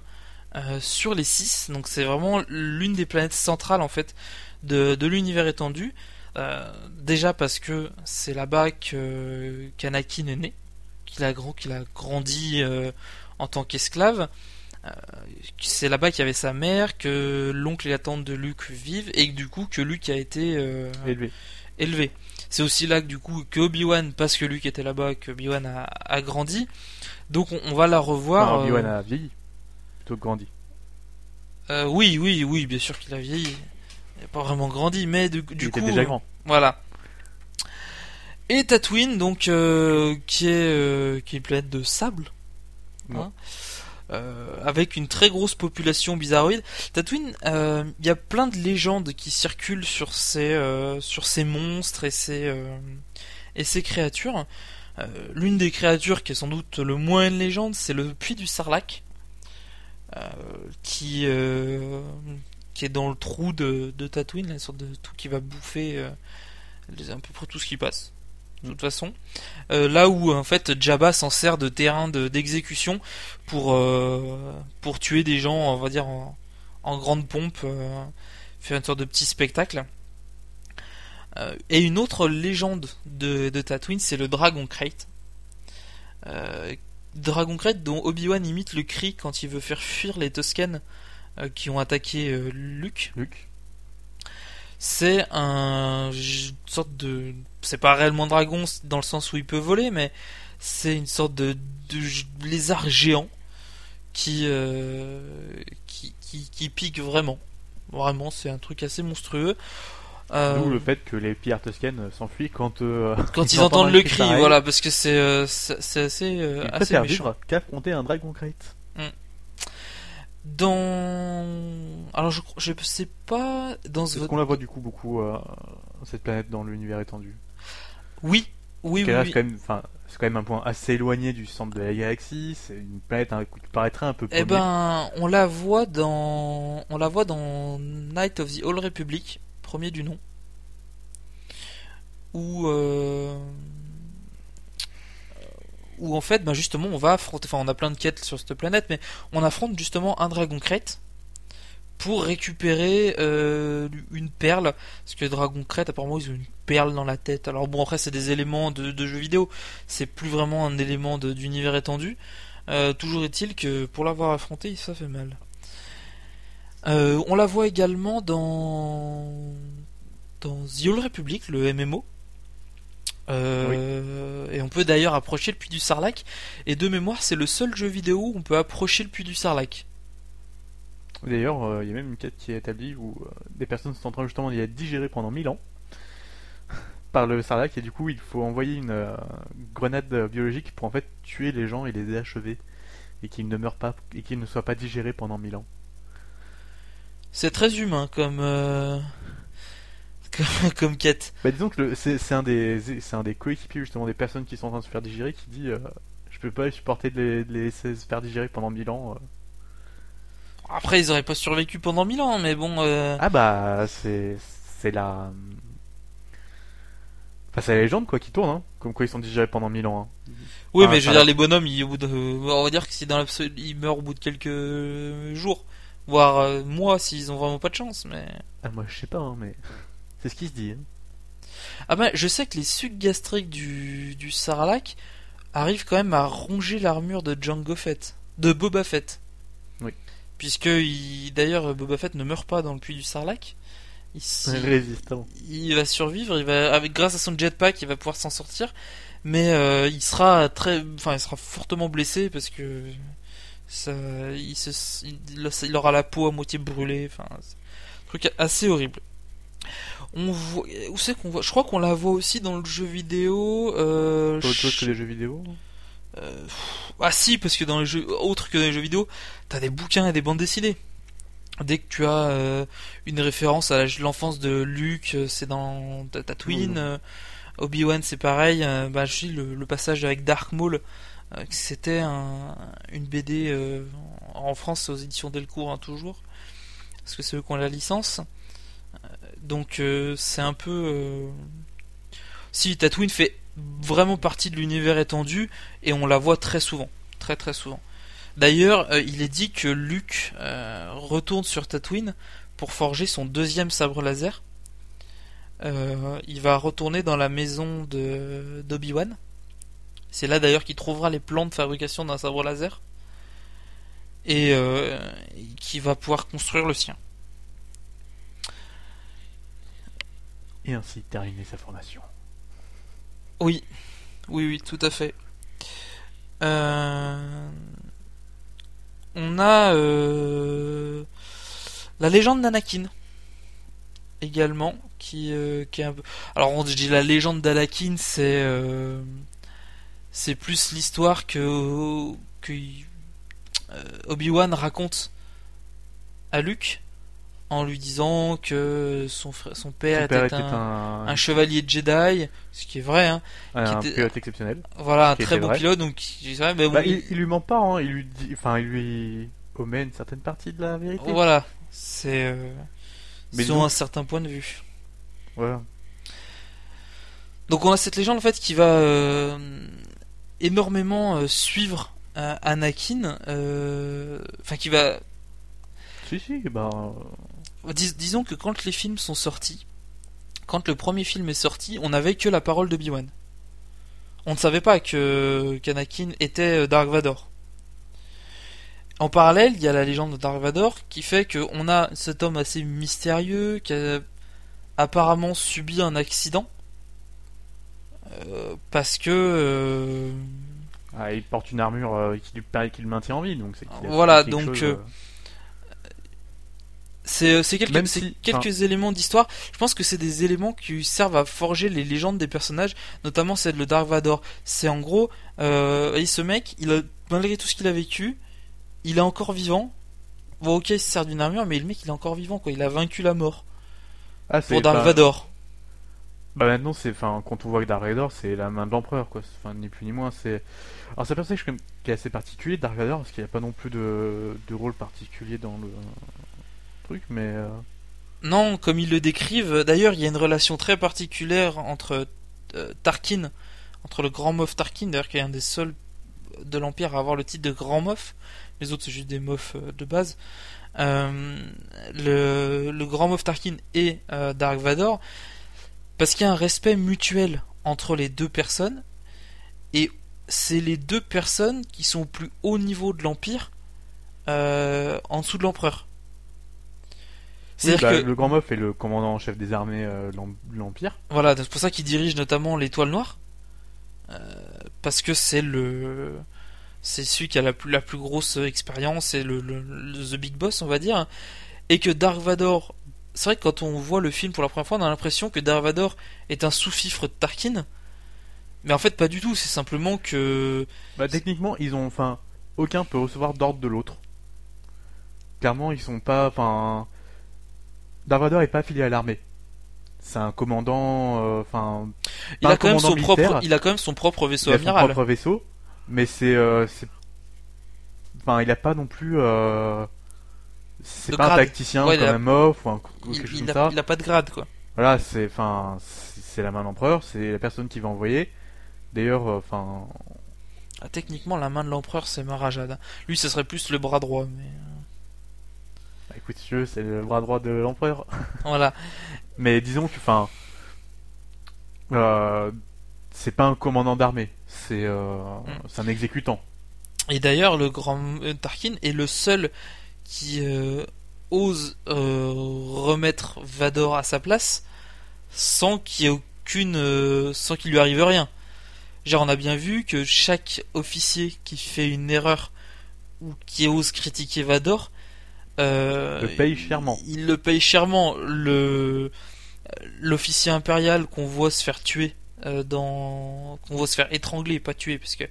euh, sur les 6. Donc c'est vraiment l'une des planètes centrales en fait de, de l'univers étendu. Euh, déjà parce que c'est là-bas que qu'Anakin est né, qu'il a, grand, qu'il a grandi euh, en tant qu'esclave. C'est là-bas qu'il y avait sa mère, que l'oncle et la tante de Luke vivent, et que du coup que Luke a été Élevé. élevé. C'est aussi là que du coup que Obi-Wan, parce que Luke était là-bas, que Obi-Wan a, a grandi. Donc on, on va la revoir. Enfin, Obi-Wan a vieilli. Plutôt grandi. euh, oui, oui, oui, bien sûr qu'il a vieilli. Il n'a pas vraiment grandi, mais du, du Il coup, était déjà grand. Voilà. Et Tatooine, donc, euh, qui est euh, qui est une planète de sable, Ouais. hein, euh, avec une très grosse population bizarroïde. Tatooine, il y a plein de légendes qui circulent sur ces sur ces monstres et ces et ces créatures. L'une des créatures qui est sans doute le moins une légende, c'est le puits du Sarlac, qui euh, qui est dans le trou de, Tatooine, une sorte de tout qui va bouffer euh, peu près tout ce qui passe. De toute façon, Euh, là où en fait Jabba s'en sert de terrain de- d'exécution pour euh, pour tuer des gens, on va dire en, grande pompe, euh, faire une sorte de petit spectacle. Euh, et une autre légende de, de Tatooine, c'est le Dragon Crate. Dragon Crate dont Obi-Wan imite le cri quand il veut faire fuir les Tusken euh, qui ont attaqué euh, Luke. Luc. C'est un une sorte de c'est pas réellement dragon dans le sens où il peut voler mais c'est une sorte de, lézard géant qui, euh, qui qui qui pique vraiment. Vraiment, c'est un truc assez monstrueux. Euh, D'où le fait que les pillards Tusken s'enfuient quand, euh, quand ils ils entendent le cri pareil. voilà, parce que c'est euh, c'est assez euh, ils assez méchant. qu'affronter un Dragon Crate. Dans alors je je sais pas dans ce Est-ce qu'on la voit du coup beaucoup euh, cette planète dans l'univers étendu? Oui oui oui, qu'elle oui. reste quand même, enfin, c'est quand même un point assez éloigné du centre de la galaxie. C'est une planète hein, qui paraîtrait un peu. Eh paumée. ben, on la voit dans, on la voit dans Night of the Old Republic, premier du nom, où, euh, en fait, ben justement, on va affronter, enfin, on a plein de quêtes sur cette planète, mais on affronte justement un dragon crête pour récupérer euh, une perle, parce que dragon crête, apparemment, ils ont une perle dans la tête. Alors bon, après, c'est des éléments de, de jeux vidéo, c'est plus vraiment un élément d'univers étendu. Euh, toujours est-il que pour l'avoir affronté, ça fait mal. Euh, on la voit également dans dans The Old Republic, le MMO. Euh, Et on peut d'ailleurs approcher le puits du Sarlac. Et de mémoire, c'est le seul jeu vidéo où on peut approcher le puits du Sarlac. D'ailleurs, euh, il y a même une quête qui est établie où des personnes sont en train justement d'y être digérées pendant 1000 ans par le Sarlacc et du coup il faut envoyer une grenade biologique pour en fait tuer les gens et les achever et qu'ils ne meurent pas et qu'ils ne soient pas digérés pendant 1000 ans. C'est très humain comme euh, comme, comme quête. Bah disons que c'est un des c'est un des coéquipiers justement des personnes qui sont en train de se faire digérer qui dit euh, je peux pas supporter de les, de les laisser se faire digérer pendant 1000 ans. euh. Après, ils auraient pas survécu pendant mille ans, mais bon. euh, Ah bah c'est c'est la enfin c'est la légende quoi qui tourne hein. comme quoi ils sont digérés pendant 1000 ans. hein. Oui, mais je veux dire, les bonhommes, ils, au bout de, on va dire que si dans l'absolu, ils meurent au bout de quelques jours, voire euh, mois s'ils ont vraiment pas de chance. Mais Ah moi je sais pas hein, mais c'est ce qui se dit. hein. ah ben, je sais que les sucs gastriques du du Sarlacc arrivent quand même à ronger l'armure de Jango Fett, de Boba Fett. Oui. puisque il- d'ailleurs Boba Fett ne meurt pas dans le puits du Sarlacc. Il, Résistant. il va survivre, il va avec grâce à son jetpack, il va pouvoir s'en sortir, mais euh, il sera très, enfin, il sera fortement blessé parce que ça, il, se, il, il aura la peau à moitié brûlée, enfin, un truc assez horrible. On voit, où c'est qu'on voit Je crois qu'on la voit aussi dans le jeu vidéo. Euh, Pas autre chose que des jeux vidéo. euh, pff, ah si, parce que dans les jeux autres que dans les jeux vidéo, t'as des bouquins et des bandes dessinées. Dès que tu as euh, une référence à l'enfance de Luke, euh, c'est dans Ta- Tatooine. Obi-Wan, c'est pareil. bah, je dis le, le passage avec Dark Maul, c'était un, une BD euh, en France aux éditions Delcourt hein, toujours, parce que c'est eux qui ont la licence. Euh, Donc euh, c'est un peu. euh, Si Tatooine fait vraiment partie de l'univers étendu et on la voit très souvent, très très souvent. D'ailleurs, euh, il est dit que Luke euh, retourne sur Tatooine pour forger son deuxième sabre laser. Euh, il va retourner dans la maison de d'Obi-Wan. C'est là d'ailleurs qu'il trouvera les plans de fabrication d'un sabre laser et euh, qui va pouvoir construire le sien. Et ainsi terminer sa formation. Oui, oui, oui, tout à fait. Euh, On a euh, la légende d'Anakin également, qui, qui est un peu. Alors on dit la légende d'Anakin, c'est c'est plus l'histoire que que euh, Obi-Wan raconte à Luke en lui disant que son frère, son père, Son père était, était un, un, chevalier de Jedi, ce qui est vrai, hein. un qui était- pilote exceptionnel. Voilà, un très bon vrai. pilote, donc vrai, Bah, il- il, il lui ment pas, hein. il lui dit, enfin, il lui omet une certaine partie de la vérité. voilà, c'est euh, selon un certain point de vue. Voilà. Donc on a cette légende en fait qui va euh, énormément euh, suivre euh, Anakin, euh, enfin qui va, Si, si, bah, dis- disons que quand les films sont sortis, quand le premier film est sorti, on n'avait que la parole de Obi-Wan. On ne savait pas que qu'Anakin était Dark Vador. En parallèle, il y a la légende de Dark Vador qui fait qu'on a cet homme assez mystérieux qui a apparemment subi un accident parce que euh, ah, il porte une armure euh, qui, lui, qui le maintient en vie, donc c'est Voilà, donc, chose, euh, c'est euh, quelques, si- éléments d'histoire. Je pense que c'est des éléments qui servent à forger les légendes des personnages, notamment celle de Dark Vador. C'est en gros, euh, et ce mec, il a, malgré tout ce qu'il a vécu, il est encore vivant. Bon, ok, il se sert d'une armure, mais le mec, il est encore vivant, quoi. Il a vaincu la mort ah, pour Dark pas- Vador. Bah maintenant c'est, enfin, quand on voit que Dark Vador, c'est la main de l'empereur, quoi. Enfin, ni plus ni moins. C'est, alors c'est un personnage qui est assez particulier, Dark Vador, parce qu'il n'y a pas non plus de, de rôle particulier dans le truc, mais euh, Non, comme ils le décrivent, d'ailleurs, il y a une relation très particulière entre euh, Tarkin, entre le Grand Moff Tarkin, d'ailleurs, qui est un des seuls de l'Empire à avoir le titre de Grand Moff, les autres c'est juste des Moffs euh, de base. Le, le Grand Moff Tarkin et Dark Vador, parce qu'il y a un respect mutuel entre les deux personnes, et c'est les deux personnes qui sont au plus haut niveau de l'Empire, euh, en dessous de l'Empereur. oui, C'est-à-dire bah, que le grand meuf est le commandant en chef des armées euh, de l'em- de l'empire. Voilà, c'est pour ça qu'il dirige notamment l'étoile noire. Euh, parce que c'est le. C'est celui qui a la plus, la plus grosse expérience, c'est le, le- le- The Big Boss, on va dire. Et que Dark Vador. C'est vrai que quand on voit le film pour la première fois, on a l'impression que Dark Vador est un sous-fifre de Tarkin. Mais en fait, pas du tout, c'est simplement que. Bah techniquement ils ont, enfin, aucun peut recevoir d'ordre de l'autre. Clairement ils sont pas, enfin, Dark Vador est pas affilié à l'armée. C'est un commandant, euh, enfin, Il a, quand même son militaire. propre, il a quand même son propre vaisseau il a son amiral. propre vaisseau, mais c'est, euh, c'est, enfin, il a pas non plus, euh, c'est pas grade. un tacticien Ouais, comme a- un MOF ou, un, ou Il, quelque chose il comme a, ça. il a pas de grade, quoi. Voilà, c'est, enfin, c'est la main de l'empereur, c'est la personne qui va envoyer. D'ailleurs, euh, enfin, Ah, techniquement, la main de l'empereur, c'est Marajad. Lui, ce serait plus le bras droit, mais. bah, écoute, veux, c'est le bras droit de l'empereur. Voilà. Mais disons que, enfin, euh, c'est pas un commandant d'armée, c'est, euh, Mm. c'est un exécutant. Et d'ailleurs, le grand euh, Tarkin est le seul qui euh, ose euh, remettre Vador à sa place sans qu'il y ait aucune, euh, sans qu'il lui arrive rien. Genre, on a bien vu que chaque officier qui fait une erreur ou qui ose critiquer Vador, euh, Le paye chèrement. Il, il le paye chèrement. Le l'officier impérial qu'on voit se faire tuer euh, dans, qu'on voit se faire étrangler, pas tuer, parce que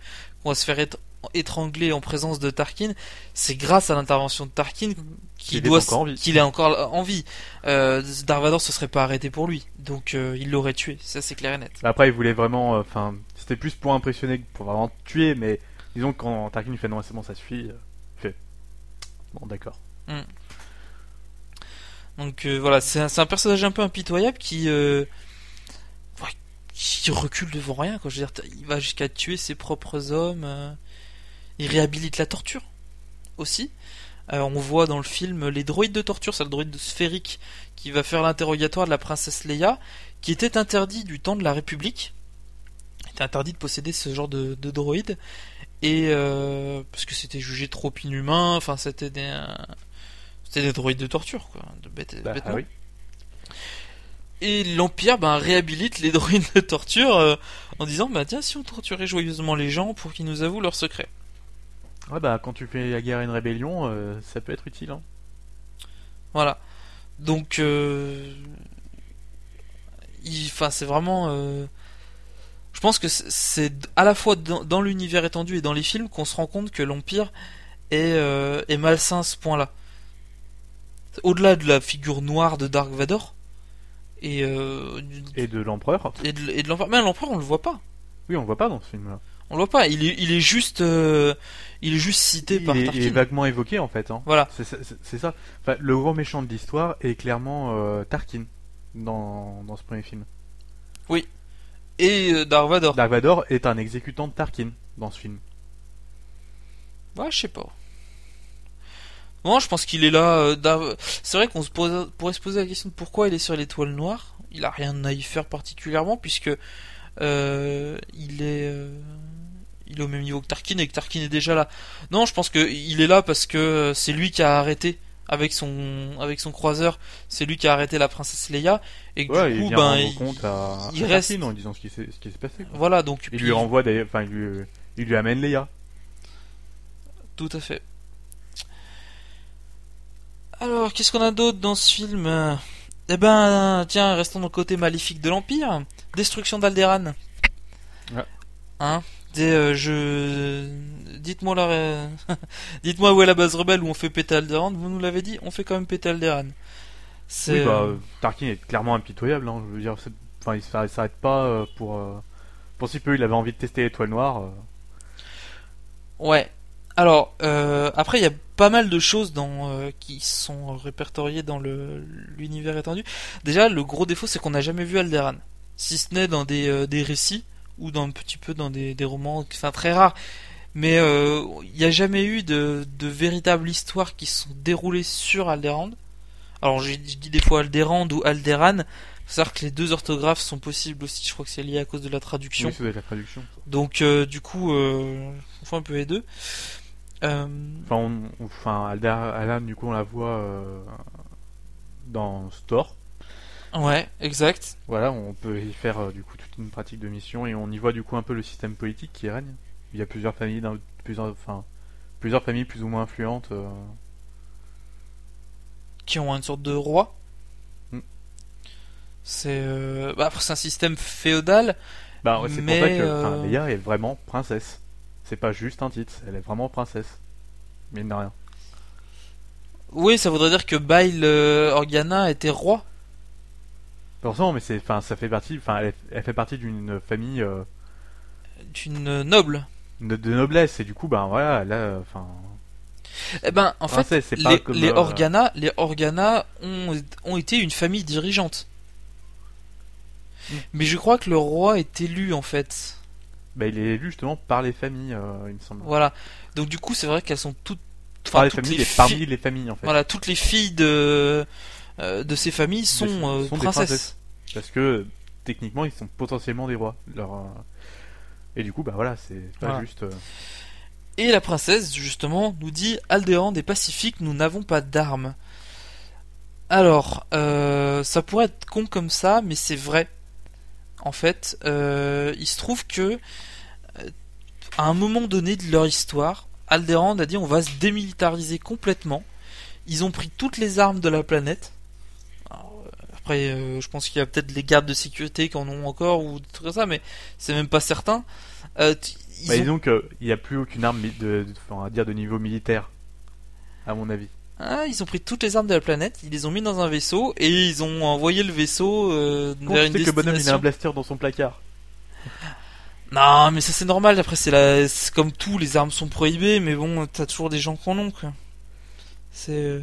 qu'on va se faire étr- étrangler en présence de Tarkin, c'est grâce à l'intervention de Tarkin qu'il doit, encore en vie. qu'il est encore en vie. Euh, Darth Vader se serait pas arrêté pour lui, donc euh, il l'aurait tué. Ça c'est clair et net. Bah, Après, il voulait vraiment. euh, Enfin, c'était plus pour impressionner que pour vraiment tuer, mais disons que quand Tarkin lui fait non, c'est bon, ça suffit. euh, fait. Bon, d'accord. Donc euh, voilà, c'est un, personnage un peu impitoyable qui recule devant rien. Quoi. Je veux dire, t- il va jusqu'à tuer ses propres hommes. Il réhabilite la torture aussi. Euh, on voit dans le film les droïdes de torture, c'est le droïde sphérique qui va faire l'interrogatoire de la princesse Leia, qui était interdit du temps de la République. Il était interdit de posséder ce genre de, de droïde. Et euh, parce que c'était jugé trop inhumain, enfin c'était des, euh, c'était des droïdes de torture, quoi, de bêtes, Bah, ah oui. Et l'Empire ben, réhabilite les droïdes de torture en disant bah tiens si on torturait joyeusement les gens pour qu'ils nous avouent leurs secrets. Ouais, bah, quand tu fais la guerre et une rébellion, euh, ça peut être utile. Hein. Voilà. Donc euh, il- enfin c'est vraiment euh, je pense que c'est- à la fois dans, dans l'univers étendu et dans les films qu'on se rend compte que l'Empire est, euh, est malsain à ce point-là. Au-delà de la figure noire de Dark Vador et, euh, Et de l'empereur. et de, et de l'empereur. Mais l'empereur on le voit pas. Oui, on le voit pas dans ce film-là. On le voit pas, il est, il est juste, euh, il est juste cité Il par est, il est vaguement évoqué en fait. Hein. Voilà. C'est ça. Enfin, le gros méchant de l'histoire est clairement euh, Tarkin dans, dans ce premier film. Et euh, Dark Vador. Dark Vador est un exécutant de Tarkin dans ce film. Ouais, je sais pas. Bon, je pense qu'il est là. euh, Dar- C'est vrai qu'on se pose, pourrait se poser la question de pourquoi il est sur l'étoile noire. Il a rien à y faire particulièrement puisque euh, il est, il est au même niveau que Tarkin et que Tarkin est déjà là. Non, je pense que il est là parce que c'est lui qui a arrêté avec son avec son croiseur. C'est lui qui a arrêté la princesse Leia et que Ouais, du coup, ben, il- compte à, il à reste- Tarkin en disant ce qui s'est ce qui s'est passé. quoi. voilà donc Il lui renvoie d'ailleurs, enfin il lui, il lui amène Leia. Tout à fait. Alors, qu'est-ce qu'on a d'autre dans ce film? Eh ben, tiens, restons dans le côté maléfique de l'Empire. Destruction d'Alderaan. Ouais. Hein? Des, euh, je... Dites-moi la... Dites-moi où est la base rebelle où on fait péter Alderaan. Vous nous l'avez dit, on fait quand même péter Alderaan. C'est... Oui, bah, euh, Tarkin est clairement impitoyable. Hein, je veux dire, enfin il s'arrête- s'arrête pas euh, pour euh, pour si peu il avait envie de tester l'étoile noire. Ouais. Alors, après, il y a pas mal de choses dans, qui sont répertoriées dans le l'univers étendu. Déjà, le gros défaut, c'est qu'on n'a jamais vu Alderaan. Si ce n'est dans des, des récits, ou dans un petit peu dans des, des romans, enfin très rares. Mais euh, il n'y a jamais eu de, de véritables histoires qui se sont déroulées sur Alderaan. Alors, j'ai- je dis des fois Alderaan ou Alderaan. Faut savoir que les deux orthographes sont possibles aussi. Je crois que c'est lié à cause de la traduction. Oui, être la traduction. Donc euh, du coup, euh, on fait un peu les deux. Euh, Enfin, on, on- enfin Alda, Alan du coup on la voit euh, dans Store. Ouais, exact. Voilà, on peut y faire euh, du coup toute une pratique de mission et on y voit du coup un peu le système politique qui règne. Il y a plusieurs familles, plusieurs, enfin, plusieurs familles plus ou moins influentes. euh, Qui ont une sorte de roi. Hmm. C'est euh, bah, c'est un système féodal. Bah, ouais, c'est Mais, pour ça que euh, Leia est vraiment princesse. C'est pas juste un titre, elle est vraiment princesse. Mine de rien. Oui, ça voudrait dire que Bail Organa était roi. Forcément, mais c'est, enfin, ça fait partie, enfin, elle, elle fait partie d'une famille euh, d'une noble. de, de noblesse et du coup, ben voilà, là, enfin, Eh ben, en fait, princesse, c'est pas les, comme, les euh, Organa, les Organa ont, ont été une famille dirigeante. Hmm. Mais je crois que le roi est élu en fait. bah, il est élu justement par les familles, euh, il me semble. Voilà. Donc du coup, c'est vrai qu'elles sont toutes, par les toutes familles les fi- parmi les familles en fait. voilà, toutes les filles de de ces familles sont, Des- euh, sont des princesses. princesses. Parce que techniquement, ils sont potentiellement des rois. Leur, euh, Et du coup, bah voilà, c'est pas Voilà. juste. euh, Et la princesse, justement, nous dit Aldéran est pacifique, nous n'avons pas d'armes. Alors, euh, ça pourrait être con comme ça, mais c'est vrai. En fait, euh, il se trouve que à un moment donné de leur histoire, Alderaan a dit on va se démilitariser complètement. Ils ont pris toutes les armes de la planète. Après, euh, je pense qu'il y a peut-être les gardes de sécurité qui en ont encore ou comme ça, mais c'est même pas certain. Euh, ils Bah, ont- disons qu'il n'y a plus aucune arme de, de- enfin, on va dire de niveau militaire, à mon avis. Ah, ils ont pris toutes les armes de la planète, ils les ont mis dans un vaisseau et ils ont envoyé le vaisseau euh, vers une sais que le bonhomme il a un destination. blaster dans son placard? Non, mais ça c'est normal. Après, c'est la... comme tout, les armes sont prohibées, mais bon, t'as toujours des gens qui en ont. Quoi. C'est. euh,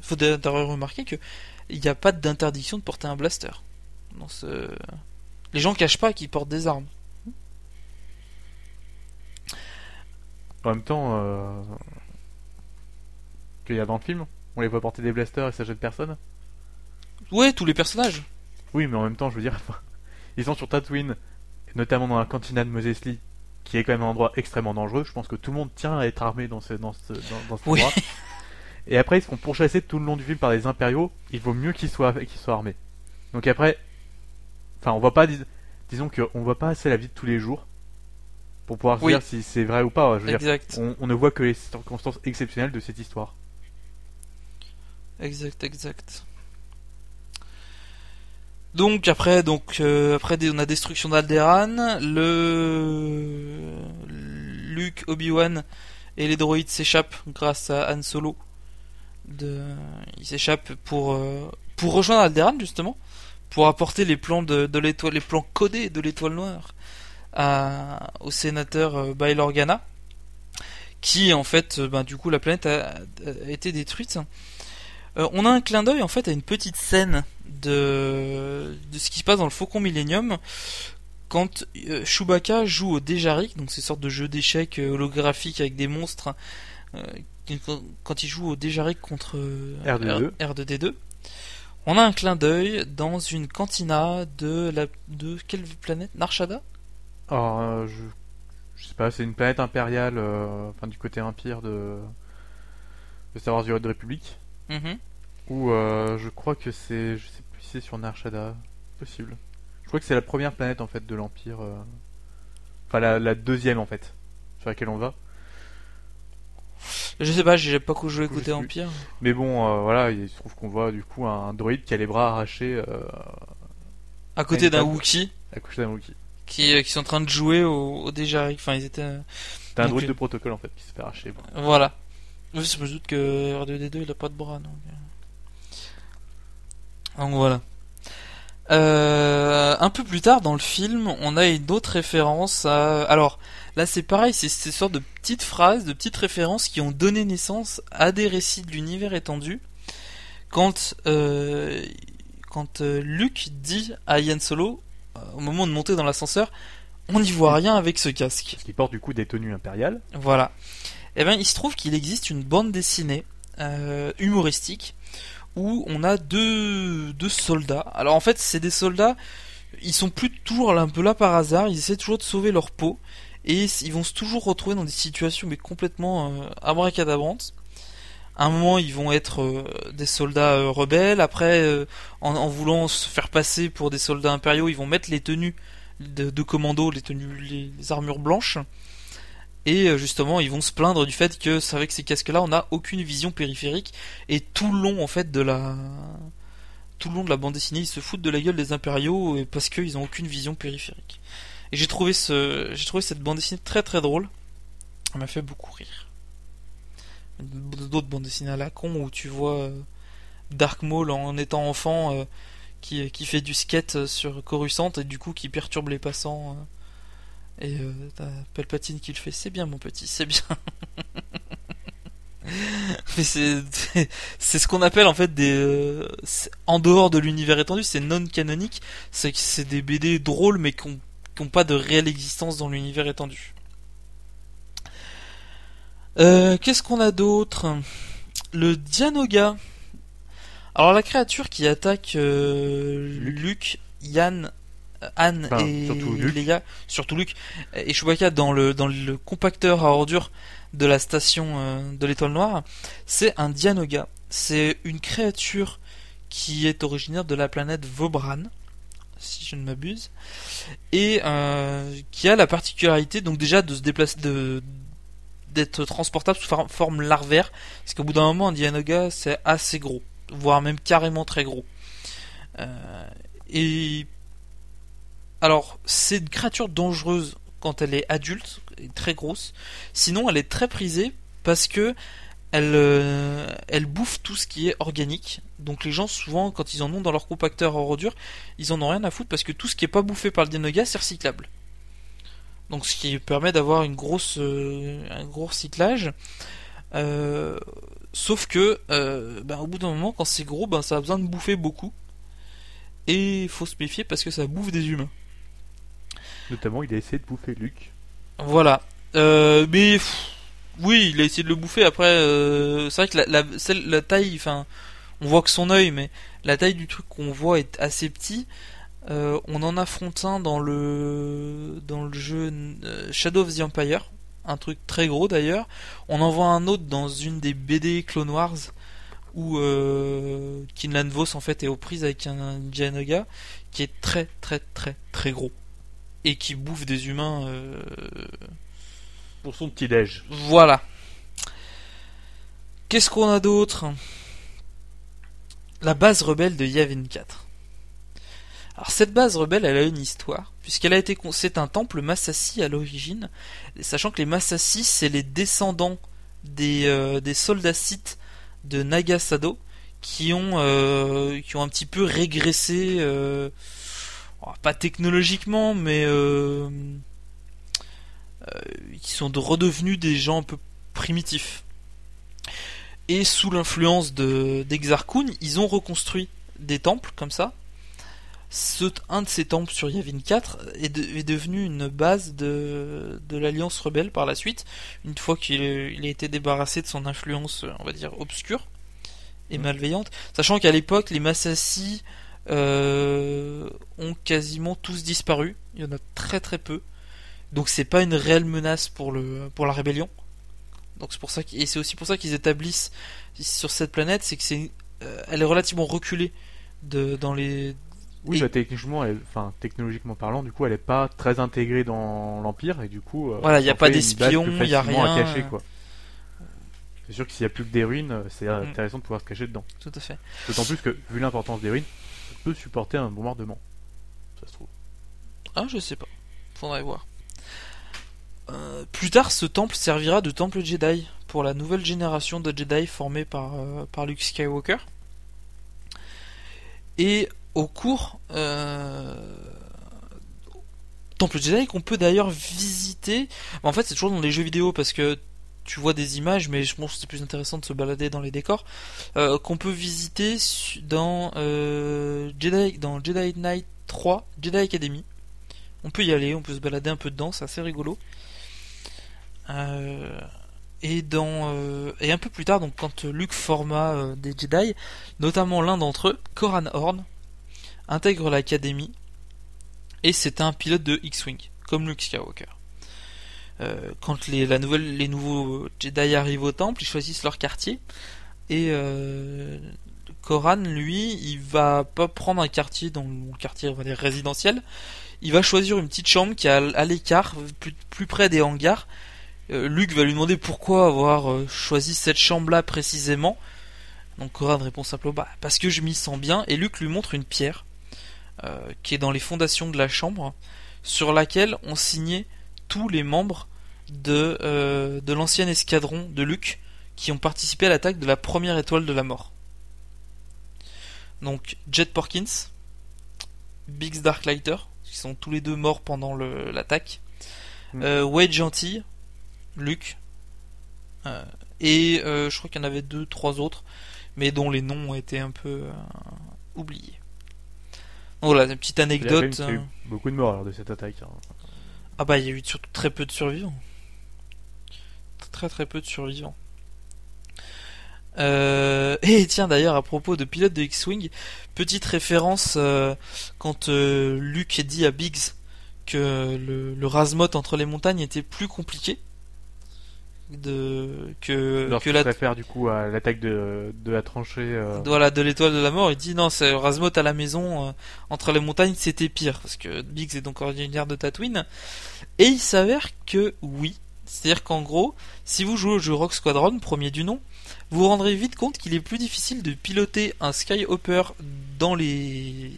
Faut d'a- d'ailleurs remarquer que il n'y a pas d'interdiction de porter un blaster. Dans ce... Les gens cachent pas qu'ils portent des armes. En même temps, euh... qu'il y a dans le film, on les voit porter des blasters et ça jette personne. Ouais, tous les personnages. Oui, mais en même temps, je veux dire, ils sont sur Tatooine, notamment dans la cantina de Mos Eisley, qui est quand même un endroit extrêmement dangereux. Je pense que tout le monde tient à être armé dans ce, dans ce, dans, dans cet Oui. endroit. Et après, ils seront pourchassés tout le long du film par les impériaux. Il vaut mieux qu'ils soient, qu'ils soient armés. Donc après, enfin, on voit pas, dis- disons qu'on voit pas assez la vie de tous les jours pour pouvoir se Oui. dire si c'est vrai ou pas. Je veux dire, on, on ne voit que les circonstances exceptionnelles de cette histoire. Exact, exact. Donc après, donc euh, après on a destruction d'Alderaan, le Luke, Obi-Wan et les droïdes s'échappent grâce à Han Solo. S'échappent pour euh, pour rejoindre Alderaan justement, pour apporter les plans de, l'étoile, les plans codés de l'étoile noire au sénateur euh, Bail Organa, qui en fait, euh, ben, du coup la planète a, été détruite. On a un clin d'œil en fait à une petite scène de, de ce qui se passe dans le Faucon Millennium quand euh, Chewbacca joue au Dejarik, donc ces sortes de jeux d'échecs holographiques avec des monstres, quand, il joue au Dejarik contre euh, R2D2. R- R2D2. On a un clin d'œil dans une cantina de la de quelle planète? Narshada? Alors, euh, je, je sais pas, c'est une planète impériale, euh, enfin du côté empire de, de Star Wars du de République, Mhm. ou euh, je crois que c'est, je sais plus si c'est sur Narshada, possible. Je crois que c'est la première planète en fait de l'empire, euh, enfin la, la deuxième en fait, sur laquelle on va. Je sais pas, j'ai pas joué plus. Empire. Mais bon, euh, voilà, il se trouve qu'on voit du coup un, droïde qui a les bras arrachés euh, À côté d'un. Wookie à coucher d'un Wookiee. qui, euh, qui sont en train de jouer au, au Dejarik. Enfin, ils étaient. T'as un droïde de protocole en fait qui se fait arracher. bon. Voilà. Oui, je me doute que R2D2 il a pas de bras donc. Donc voilà. Euh, un peu plus tard dans le film, on a une autre référence à. Alors là, c'est pareil, c'est ces sortes de petites phrases, de petites références qui ont donné naissance à des récits de l'univers étendu. Quand euh, quand euh, Luke dit à Yann Solo, euh, au moment de monter dans l'ascenseur, on n'y voit rien avec ce casque. Parce qu'il porte du coup des tenues impériales. Voilà. Eh bien, il se trouve qu'il existe une bande dessinée euh, humoristique où on a deux, deux soldats. Alors en fait, c'est des soldats, ils sont plus toujours un peu là par hasard, ils essaient toujours de sauver leur peau et ils vont se toujours retrouver dans des situations mais complètement euh, abracadabrantes. À un moment, ils vont être euh, des soldats euh, rebelles. Après, en, voulant se faire passer pour des soldats impériaux, ils vont mettre les tenues de, de commando, les tenues, les- armures blanches. Et justement, ils vont se plaindre du fait que avec ces casques-là, on n'a aucune vision périphérique. Et tout le long, en fait, de la tout le long de la bande dessinée, ils se foutent de la gueule des impériaux parce qu'ils ont aucune vision périphérique. Et j'ai trouvé cette bande dessinée très très drôle. Elle m'a fait beaucoup rire. D'autres bandes dessinées à la con où tu vois euh, Dark Maul en étant enfant euh, qui, fait du skate sur Coruscant et du coup qui perturbe les passants. euh, et euh, t'as Palpatine qui le fait, c'est bien mon petit, c'est bien. Mais c'est ce qu'on appelle en fait des euh, en dehors de l'univers étendu, c'est non canonique, c'est c'est des BD drôles mais qui qui ont pas de réelle existence dans l'univers étendu. Euh, Qu'est-ce qu'on a d'autre? Le Dianoga. Alors la créature qui attaque euh. Luke, Yann, Han Enfin, et surtout surtout Luke et Chewbacca dans le dans le compacteur à ordures de la station euh, de l'étoile noire, c'est un Dianoga. C'est une créature qui est originaire de la planète Vobran, si je ne m'abuse, et euh, qui a la particularité donc déjà de se déplacer de d'être transportable sous for- forme larvaire, parce qu'au bout d'un moment un Dianoga c'est assez gros, voire même carrément très gros. Euh, et alors c'est une créature dangereuse quand elle est adulte, et très grosse. Sinon elle est très prisée parce que elle, euh, elle bouffe tout ce qui est organique. Donc les gens souvent quand ils en ont dans leur compacteur à ordures, ils en ont rien à foutre parce que tout ce qui est pas bouffé par le Dianoga c'est recyclable. Donc ce qui permet d'avoir une grosse, euh, un gros recyclage. Euh, sauf que ben, au bout d'un moment quand c'est gros ben, ça a besoin de bouffer beaucoup. Et il faut se méfier parce que ça bouffe des humains. Notamment, il a essayé de bouffer Luke. Voilà. Mais pff, oui, il a essayé de le bouffer. Après, euh, c'est vrai que la, taille, enfin, on voit que son œil, mais la taille du truc qu'on voit est assez petit. Euh, on en affronte un dans le dans le jeu euh, Shadow of the Empire, un truc très gros d'ailleurs. On en voit un autre dans une des BD Clone Wars où Kinlan Vos en fait est aux prises avec un Dianoga qui est très très très très gros et qui bouffe des humains. Son petit déj. Voilà. Qu'est-ce qu'on a d'autre? La base rebelle de Yavin 4. Alors cette base rebelle, elle a une histoire, puisqu'elle a été c'est un temple Massassi à l'origine, sachant que les Massassi c'est les descendants des, euh, des soldats sith de Nagasado qui ont euh, qui ont un petit peu régressé, euh, pas technologiquement, mais qui sont de- redevenus des gens un peu primitifs. Et sous l'influence de d'Exar Kun, ils ont reconstruit des temples comme ça. Ce, un de ces temples sur Yavin 4 est, de- est devenu une base de, de l'Alliance rebelle par la suite, une fois qu'il il a été débarrassé de son influence, on va dire, obscure et malveillante. Sachant qu'à l'époque, les Massassi euh, ont quasiment tous disparu. Il y en a très très peu. Donc c'est pas une réelle menace pour le pour la rébellion. Donc c'est pour ça et c'est aussi pour ça qu'ils établissent sur cette planète, c'est que c'est euh, elle est relativement reculée de dans les Oui, Et- bah, techniquement, elle- enfin, technologiquement parlant, du coup, elle est pas très intégrée dans l'Empire et du coup. euh, Voilà, y a ça pas d'espions, plus y a à rien. cacher, quoi. C'est sûr que s'il y a plus que des ruines, euh, c'est Mm. intéressant de pouvoir se cacher dedans. tout à fait. D'autant plus que, vu l'importance des ruines, ça peut supporter un bombardement. Ça se trouve. Ah, je sais pas. Faudrait voir. Euh, plus tard, ce temple servira de temple Jedi pour la nouvelle génération de Jedi formée par, euh, Luke Skywalker. Et au cours euh, temple Jedi qu'on peut d'ailleurs visiter. En fait, c'est toujours dans les jeux vidéo parce que tu vois des images, mais je pense que c'est plus intéressant de se balader dans les décors. qu'on peut visiter dans Jedi dans Jedi Knight 3, Jedi Academy. On peut y aller, on peut se balader un peu dedans, c'est assez rigolo. Euh, et dans euh, et un peu plus tard, donc quand Luke forma euh, des Jedi, notamment l'un d'entre eux, Koran Horn, intègre l'académie et c'est un pilote de X-wing, comme Luke Skywalker. Quand les, la nouvelle, les nouveaux Jedi arrivent au temple, ils choisissent leur quartier et Koran, lui, il va pas prendre un quartier dans le quartier on va dire résidentiel. Il va choisir une petite chambre qui est à, l'écart, plus près des hangars. Euh, Luke va lui demander pourquoi avoir euh, choisi cette chambre-là précisément. Donc Koran répond simplement bah, parce que je m'y sens bien. Et Luke lui montre une pierre euh, qui est dans les fondations de la chambre, sur laquelle ont signé tous les membres de, de l'ancien escadron de Luke qui ont participé à l'attaque de la première étoile de la mort. Donc Jet Porkins, Biggs Darklighter, qui sont tous les deux morts pendant l'attaque, Mm. euh, Wade Gentil, Luke, euh, et euh, je crois qu'il y en avait deux, trois autres, mais dont les noms ont été un peu euh, oubliés. Donc voilà, une petite Il anecdote. qu'il y a eu beaucoup de morts lors de cette attaque. hein. Ah bah il y a eu surtout très peu de survivants. Très très peu de survivants. Euh, et tiens d'ailleurs à propos de pilote de X-Wing, petite référence euh, quand euh, Luke dit à Biggs que le, le rasmot entre les montagnes était plus compliqué de que Lorsque que la du coup à l'attaque de, de la tranchée. euh, voilà de l'étoile de la mort. Il dit non c'est rasmot à la maison euh, entre les montagnes c'était pire parce que Biggs est donc originaire de Tatooine et il s'avère que oui. C'est-à-dire qu'en gros, si vous jouez au jeu Rock Squadron, premier du nom, vous vous rendrez vite compte qu'il est plus difficile de piloter un Skyhopper dans les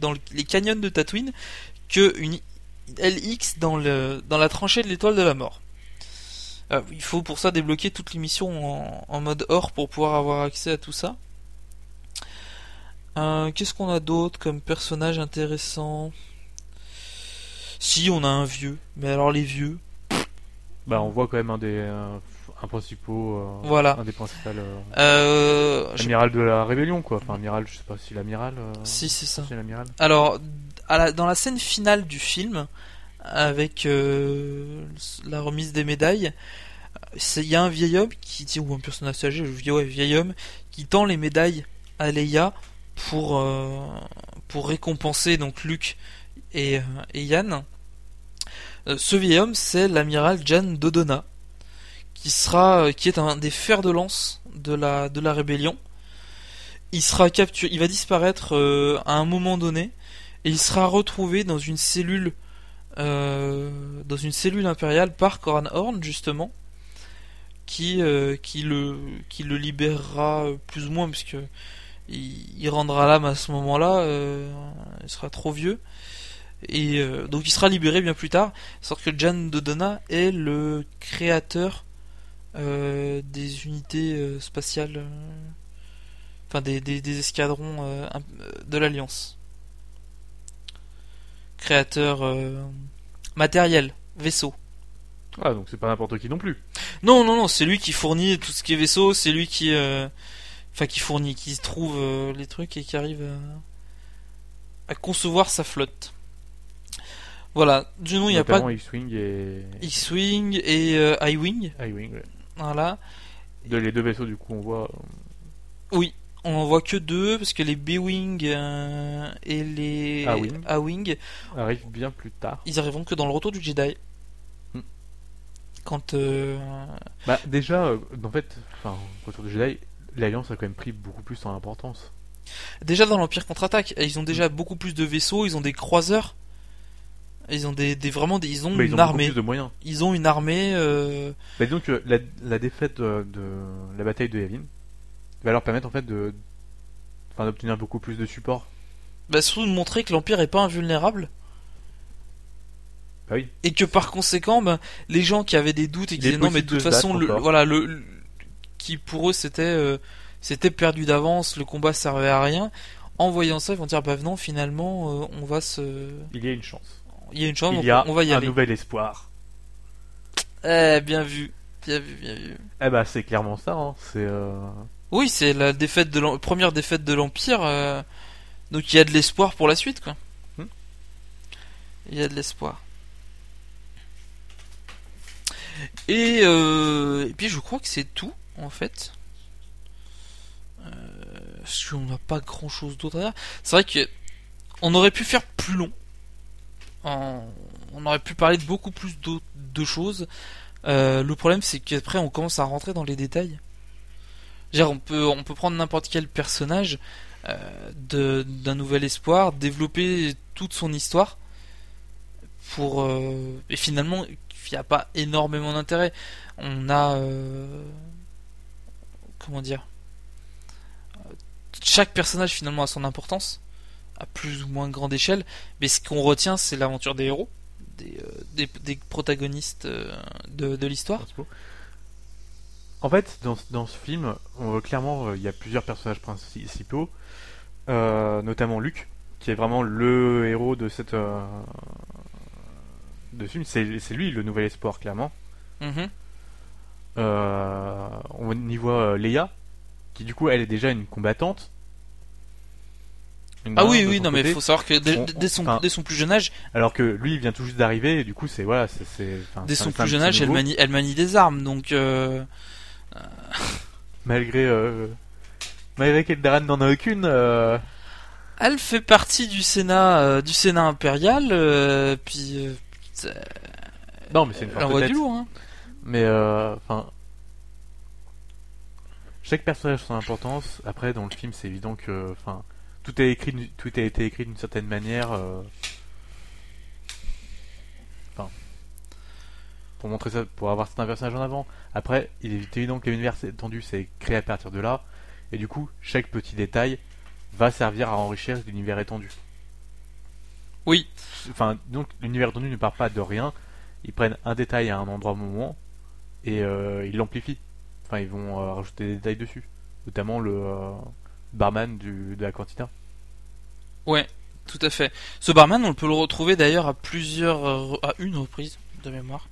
dans le- les canyons de Tatooine que une LX dans le dans la tranchée de l'étoile de la mort. Euh, il faut pour ça débloquer toutes les missions en, en mode or pour pouvoir avoir accès à tout ça. Euh, Qu'est-ce qu'on a d'autre comme personnage intéressant? Si on a un vieux, mais alors les vieux, Bah, on voit quand même un des euh, un principaux. euh, Voilà. Un des principaux. Amiral de la rébellion quoi. Enfin, amiral, je sais pas si l'amiral. si c'est ça. Alors, à la- dans la scène finale du film, avec euh, la remise des médailles, il y a un vieil homme qui dit, ou un personnage âgé, vieil homme, qui tend les médailles à Leia pour, euh, pour récompenser donc Luke et, euh, et Yann. Ce vieil homme, c'est l'amiral Jan Dodona, qui sera, qui est un des fers de lance de la, de la rébellion. Il sera capturé, il va disparaître à un moment donné, et il sera retrouvé dans une cellule, dans une cellule impériale par Coran Horn justement, qui, euh, qui le, qui le libérera euh, plus ou moins puisque il, rendra l'âme à ce moment-là, euh, il sera trop vieux. Et euh, donc il sera libéré bien plus tard. Sauf que Jan Dodona est le créateur euh, des unités euh, spatiales, euh, enfin des, des, escadrons euh, euh, de l'Alliance. Créateur euh, matériel, vaisseau. Ah, donc c'est pas n'importe qui non plus. Non, non, non, c'est lui qui fournit tout ce qui est vaisseau, c'est lui qui, euh, enfin, qui fournit, qui trouve euh, les trucs et qui arrive à, à concevoir sa flotte. Voilà, du nom il n'y a pas X-Wing et X-Wing et I-Wing, I-Wing. ouais. voilà. De les deux vaisseaux, du coup, on voit. Oui, on en voit que deux parce que les B-Wing euh, et les A-Wing. A-Wing, arrivent bien plus tard. ils arriveront que dans le retour du Jedi. Hmm. Quand euh, Bah, déjà, euh, en fait, enfin, retour du Jedi, l'Alliance a quand même pris beaucoup plus en importance. Déjà dans l'Empire contre-attaque, ils ont déjà beaucoup plus de vaisseaux, ils ont des croiseurs, ils ont des, des- vraiment des, ils ont Mais ils une ont armée, plus de moyens. ils ont une armée. euh, Bah, disons que la, la défaite de, de la bataille de Yavin va leur permettre en fait de, enfin, d'obtenir beaucoup plus de support. bah, surtout de montrer que l'Empire est pas invulnérable Bah oui. et que par conséquent, ben, les gens qui avaient des doutes et qui disaient non mais de toute façon, le, voilà, le, le- qui pour eux c'était euh, c'était perdu d'avance, le combat servait à rien. En voyant ça, ils vont dire bah non finalement euh, on va se, Il y a une chance. il y a une chance, Il y a on va y un aller. nouvel espoir. Eh bien vu, bien vu, bien vu. Eh bah, c'est clairement ça. Hein. C'est euh, Oui, c'est la défaite de première défaite de l'Empire. euh, donc il y a de l'espoir pour la suite, quoi. Hmm. Il y a de l'espoir. Et, euh, et puis je crois que c'est tout, en fait. Euh, parce qu'on n'a pas grand chose d'autre à dire. C'est vrai que on aurait pu faire plus long. En- On aurait pu parler de beaucoup plus d'autres- de choses. Euh, le problème, c'est qu'après, on commence à rentrer dans les détails. On peut, prendre n'importe quel personnage euh, d'un nouvel espoir, développer toute son histoire pour euh, et finalement il n'y a pas énormément d'intérêt. On a euh, comment dire chaque personnage finalement a son importance à plus ou moins grande échelle, mais ce qu'on retient c'est l'aventure des héros, des, protagonistes de l'histoire. En fait, dans, ce- dans ce film, on voit clairement, euh, il y a plusieurs personnages principaux, euh, notamment Luke, qui est vraiment le héros de cette euh, de ce film. C'est lui le nouvel espoir, clairement. Mhm. Euh, on y voit Leia, qui du coup, elle est déjà une combattante. Une Ah oui oui non mais il faut savoir que dès, On- dès son, enfin, dès son plus jeune âge Alors que lui, il vient tout juste d'arriver, et du coup, c'est voilà, c'est Dès son plus jeune âge, elle manie, elle manie des armes, donc euh, malgré euh, malgré qu'Eldaran n'en a aucune. euh, Elle fait partie du Sénat, euh, du Sénat impérial, euh, puis euh, Non, mais c'est une elle forte envoie tête. du lourd. Hein. Mais euh, enfin, chaque personnage a son importance. Après, dans le film, c'est évident que, enfin, tout est écrit, d'une- tout a été écrit d'une certaine manière. euh, Enfin, pour montrer ça, pour avoir certains personnages en avant. Après, il est évident que l'univers étendu c'est créé à partir de là, et du coup, chaque petit détail va servir à enrichir l'univers étendu. Oui. Enfin, donc l'univers étendu ne part pas de rien. Ils prennent un détail à un endroit au moment et euh, ils l'amplifient. Enfin, ils vont euh, rajouter des détails dessus, notamment le euh, barman du, de la cantina. Ouais, tout à fait. Ce barman, on peut le retrouver d'ailleurs à plusieurs, à une reprise de mémoire,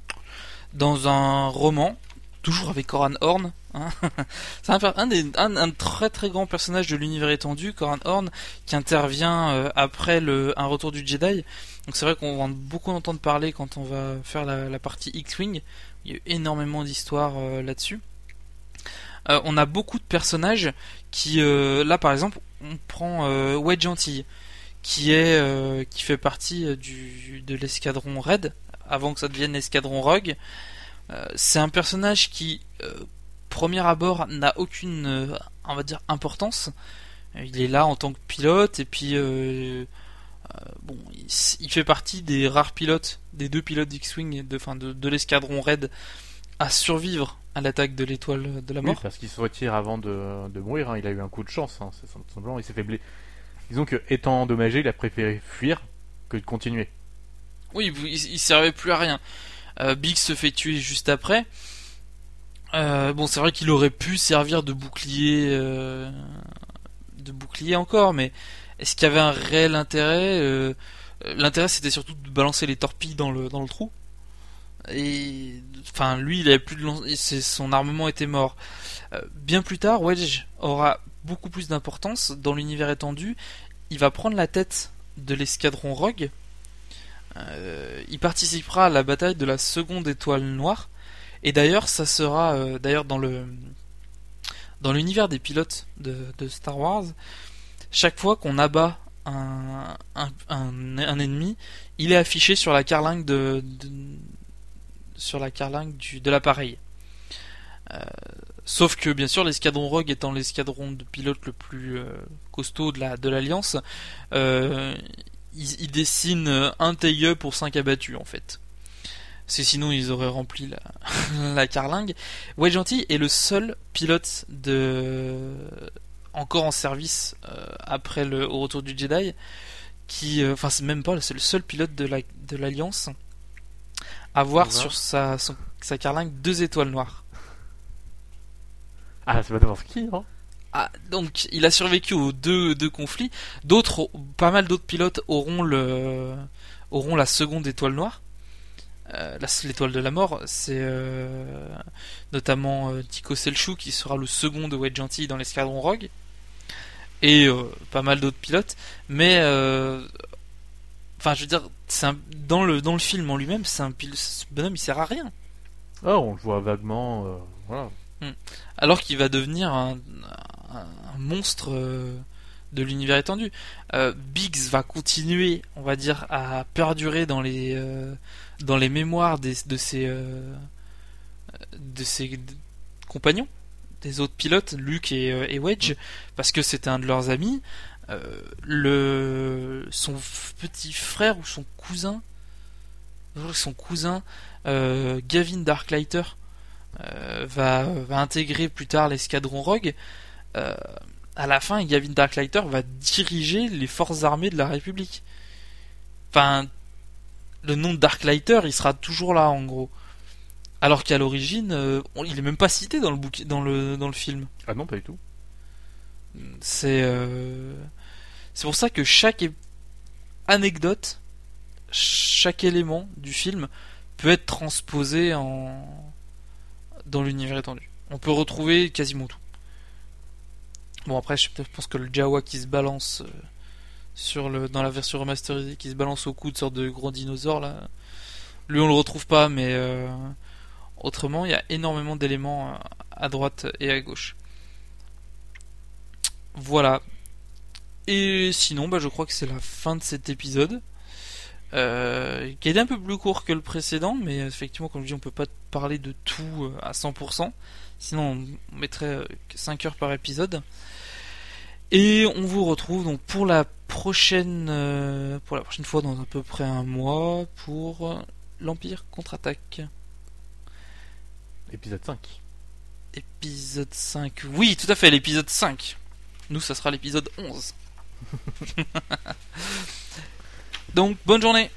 dans un roman, toujours avec Coran Horn. hein. C'est un, très très grand personnage de l'univers étendu, Coran Horn, qui intervient euh, après le, un retour du Jedi. Donc c'est vrai qu'on va beaucoup en entendre parler quand on va faire la, partie X-Wing. Il y a eu énormément d'histoires euh, là-dessus. Euh, on a beaucoup de personnages qui, là par exemple, on prend Wedge Antilles qui est qui fait partie du de l'escadron Red avant que ça devienne l'escadron Rogue. Euh, c'est un personnage qui euh, premier abord n'a aucune euh, on va dire importance. Il est là en tant que pilote et puis bon il, fait partie des rares pilotes des deux pilotes d'X-wing de enfin de, de l'escadron Red à survivre à l'attaque de l'étoile de la Oui, mort. parce qu'il se retire avant de, de mourir. hein. Il a eu un coup de chance, hein, c'est simplement. Il s'est fait blesser. Disons que, étant endommagé, il a préféré fuir que de continuer. Oui, il, servait plus à rien. Euh, Big se fait tuer juste après. Euh, bon, c'est vrai qu'il aurait pu servir de bouclier, euh, de bouclier encore, mais est-ce qu'il y avait un réel intérêt Euh, L'intérêt, c'était surtout de balancer les torpilles dans le dans le trou. Et enfin, lui, il avait plus de son armement était mort. Bien plus tard, Wedge aura beaucoup plus d'importance dans l'univers étendu. Il va prendre la tête de l'escadron Rogue. Euh, il participera à la bataille de la seconde étoile noire. Et d'ailleurs, ça sera euh, d'ailleurs dans le dans l'univers des pilotes de, Star Wars. Chaque fois qu'on abat un, un, ennemi, il est affiché sur la carlingue de, sur la carlingue du, de l'appareil. Euh, sauf que bien sûr l'escadron Rogue étant l'escadron de pilotes le plus costaud de la de l'alliance, euh, il, il dessine un TIE pour 5 abattus en fait. C'est sinon ils auraient rempli la, la carlingue. Wedge Gentil est le seul pilote de encore en service euh, après le au retour du Jedi qui euh, enfin c'est même pas c'est le seul pilote de la de l'alliance à avoir D'accord. sur sa son- sa carlingue deux étoiles noires. Ah, c'est pas n'importe qui, hein Ah, donc il a survécu aux deux, deux conflits. D'autres, pas mal d'autres pilotes auront le, auront la seconde étoile noire. Euh, l'étoile de la mort, c'est euh, notamment euh, Tico Selchuk qui sera le second de Wedge Antilles dans l'escadron Rogue et euh, pas mal d'autres pilotes. Mais enfin, je veux dire, un- dans le dans le film en lui-même, c'est un ce bonhomme, il sert à rien. Ah, on le voit vaguement, voilà. alors qu'il va devenir un, un- un monstre euh, de l'univers étendu. Euh, Biggs va continuer, on va dire, à perdurer dans les euh, dans les mémoires des, de ses euh, de ses compagnons, des autres pilotes, Luke et, et Wedge, parce que c'était un de leurs amis. Le son petit frère ou son cousin, son cousin Gavin Darklighter va, va intégrer plus tard l'escadron Rogue. Euh, à la fin, Gavin Darklighter va diriger les forces armées de la République. Enfin, le nom de Darklighter, il sera toujours là en gros. Alors qu'à l'origine, euh, il est même pas cité dans le bouquin, dans le dans le film. Ah non, pas du tout. C'est euh, c'est pour ça que chaque anecdote, chaque élément du film peut être transposé en dans l'univers étendu. On peut retrouver quasiment tout. Bon après, je pense que le Jawa qui se balance euh, sur le dans la version remasterisée, qui se balance au cou de sorte de gros dinosaure là, lui on le retrouve pas, mais euh, autrement il y a énormément d'éléments euh, à droite et à gauche. Voilà. Et sinon, bah, je crois que c'est la fin de cet épisode. Euh, qui est un peu plus court que le précédent, mais effectivement, comme je dis, on peut pas parler de tout à 100%. Sinon, on mettrait euh, 5 heures par épisode. Et on vous retrouve donc pour la prochaine euh, pour la prochaine fois dans à peu près un mois pour euh, l'Empire contre-attaque. Épisode 5. Épisode 5. Oui, tout à fait, l'épisode 5. Nous, ça sera l'épisode 11. donc, bonne journée.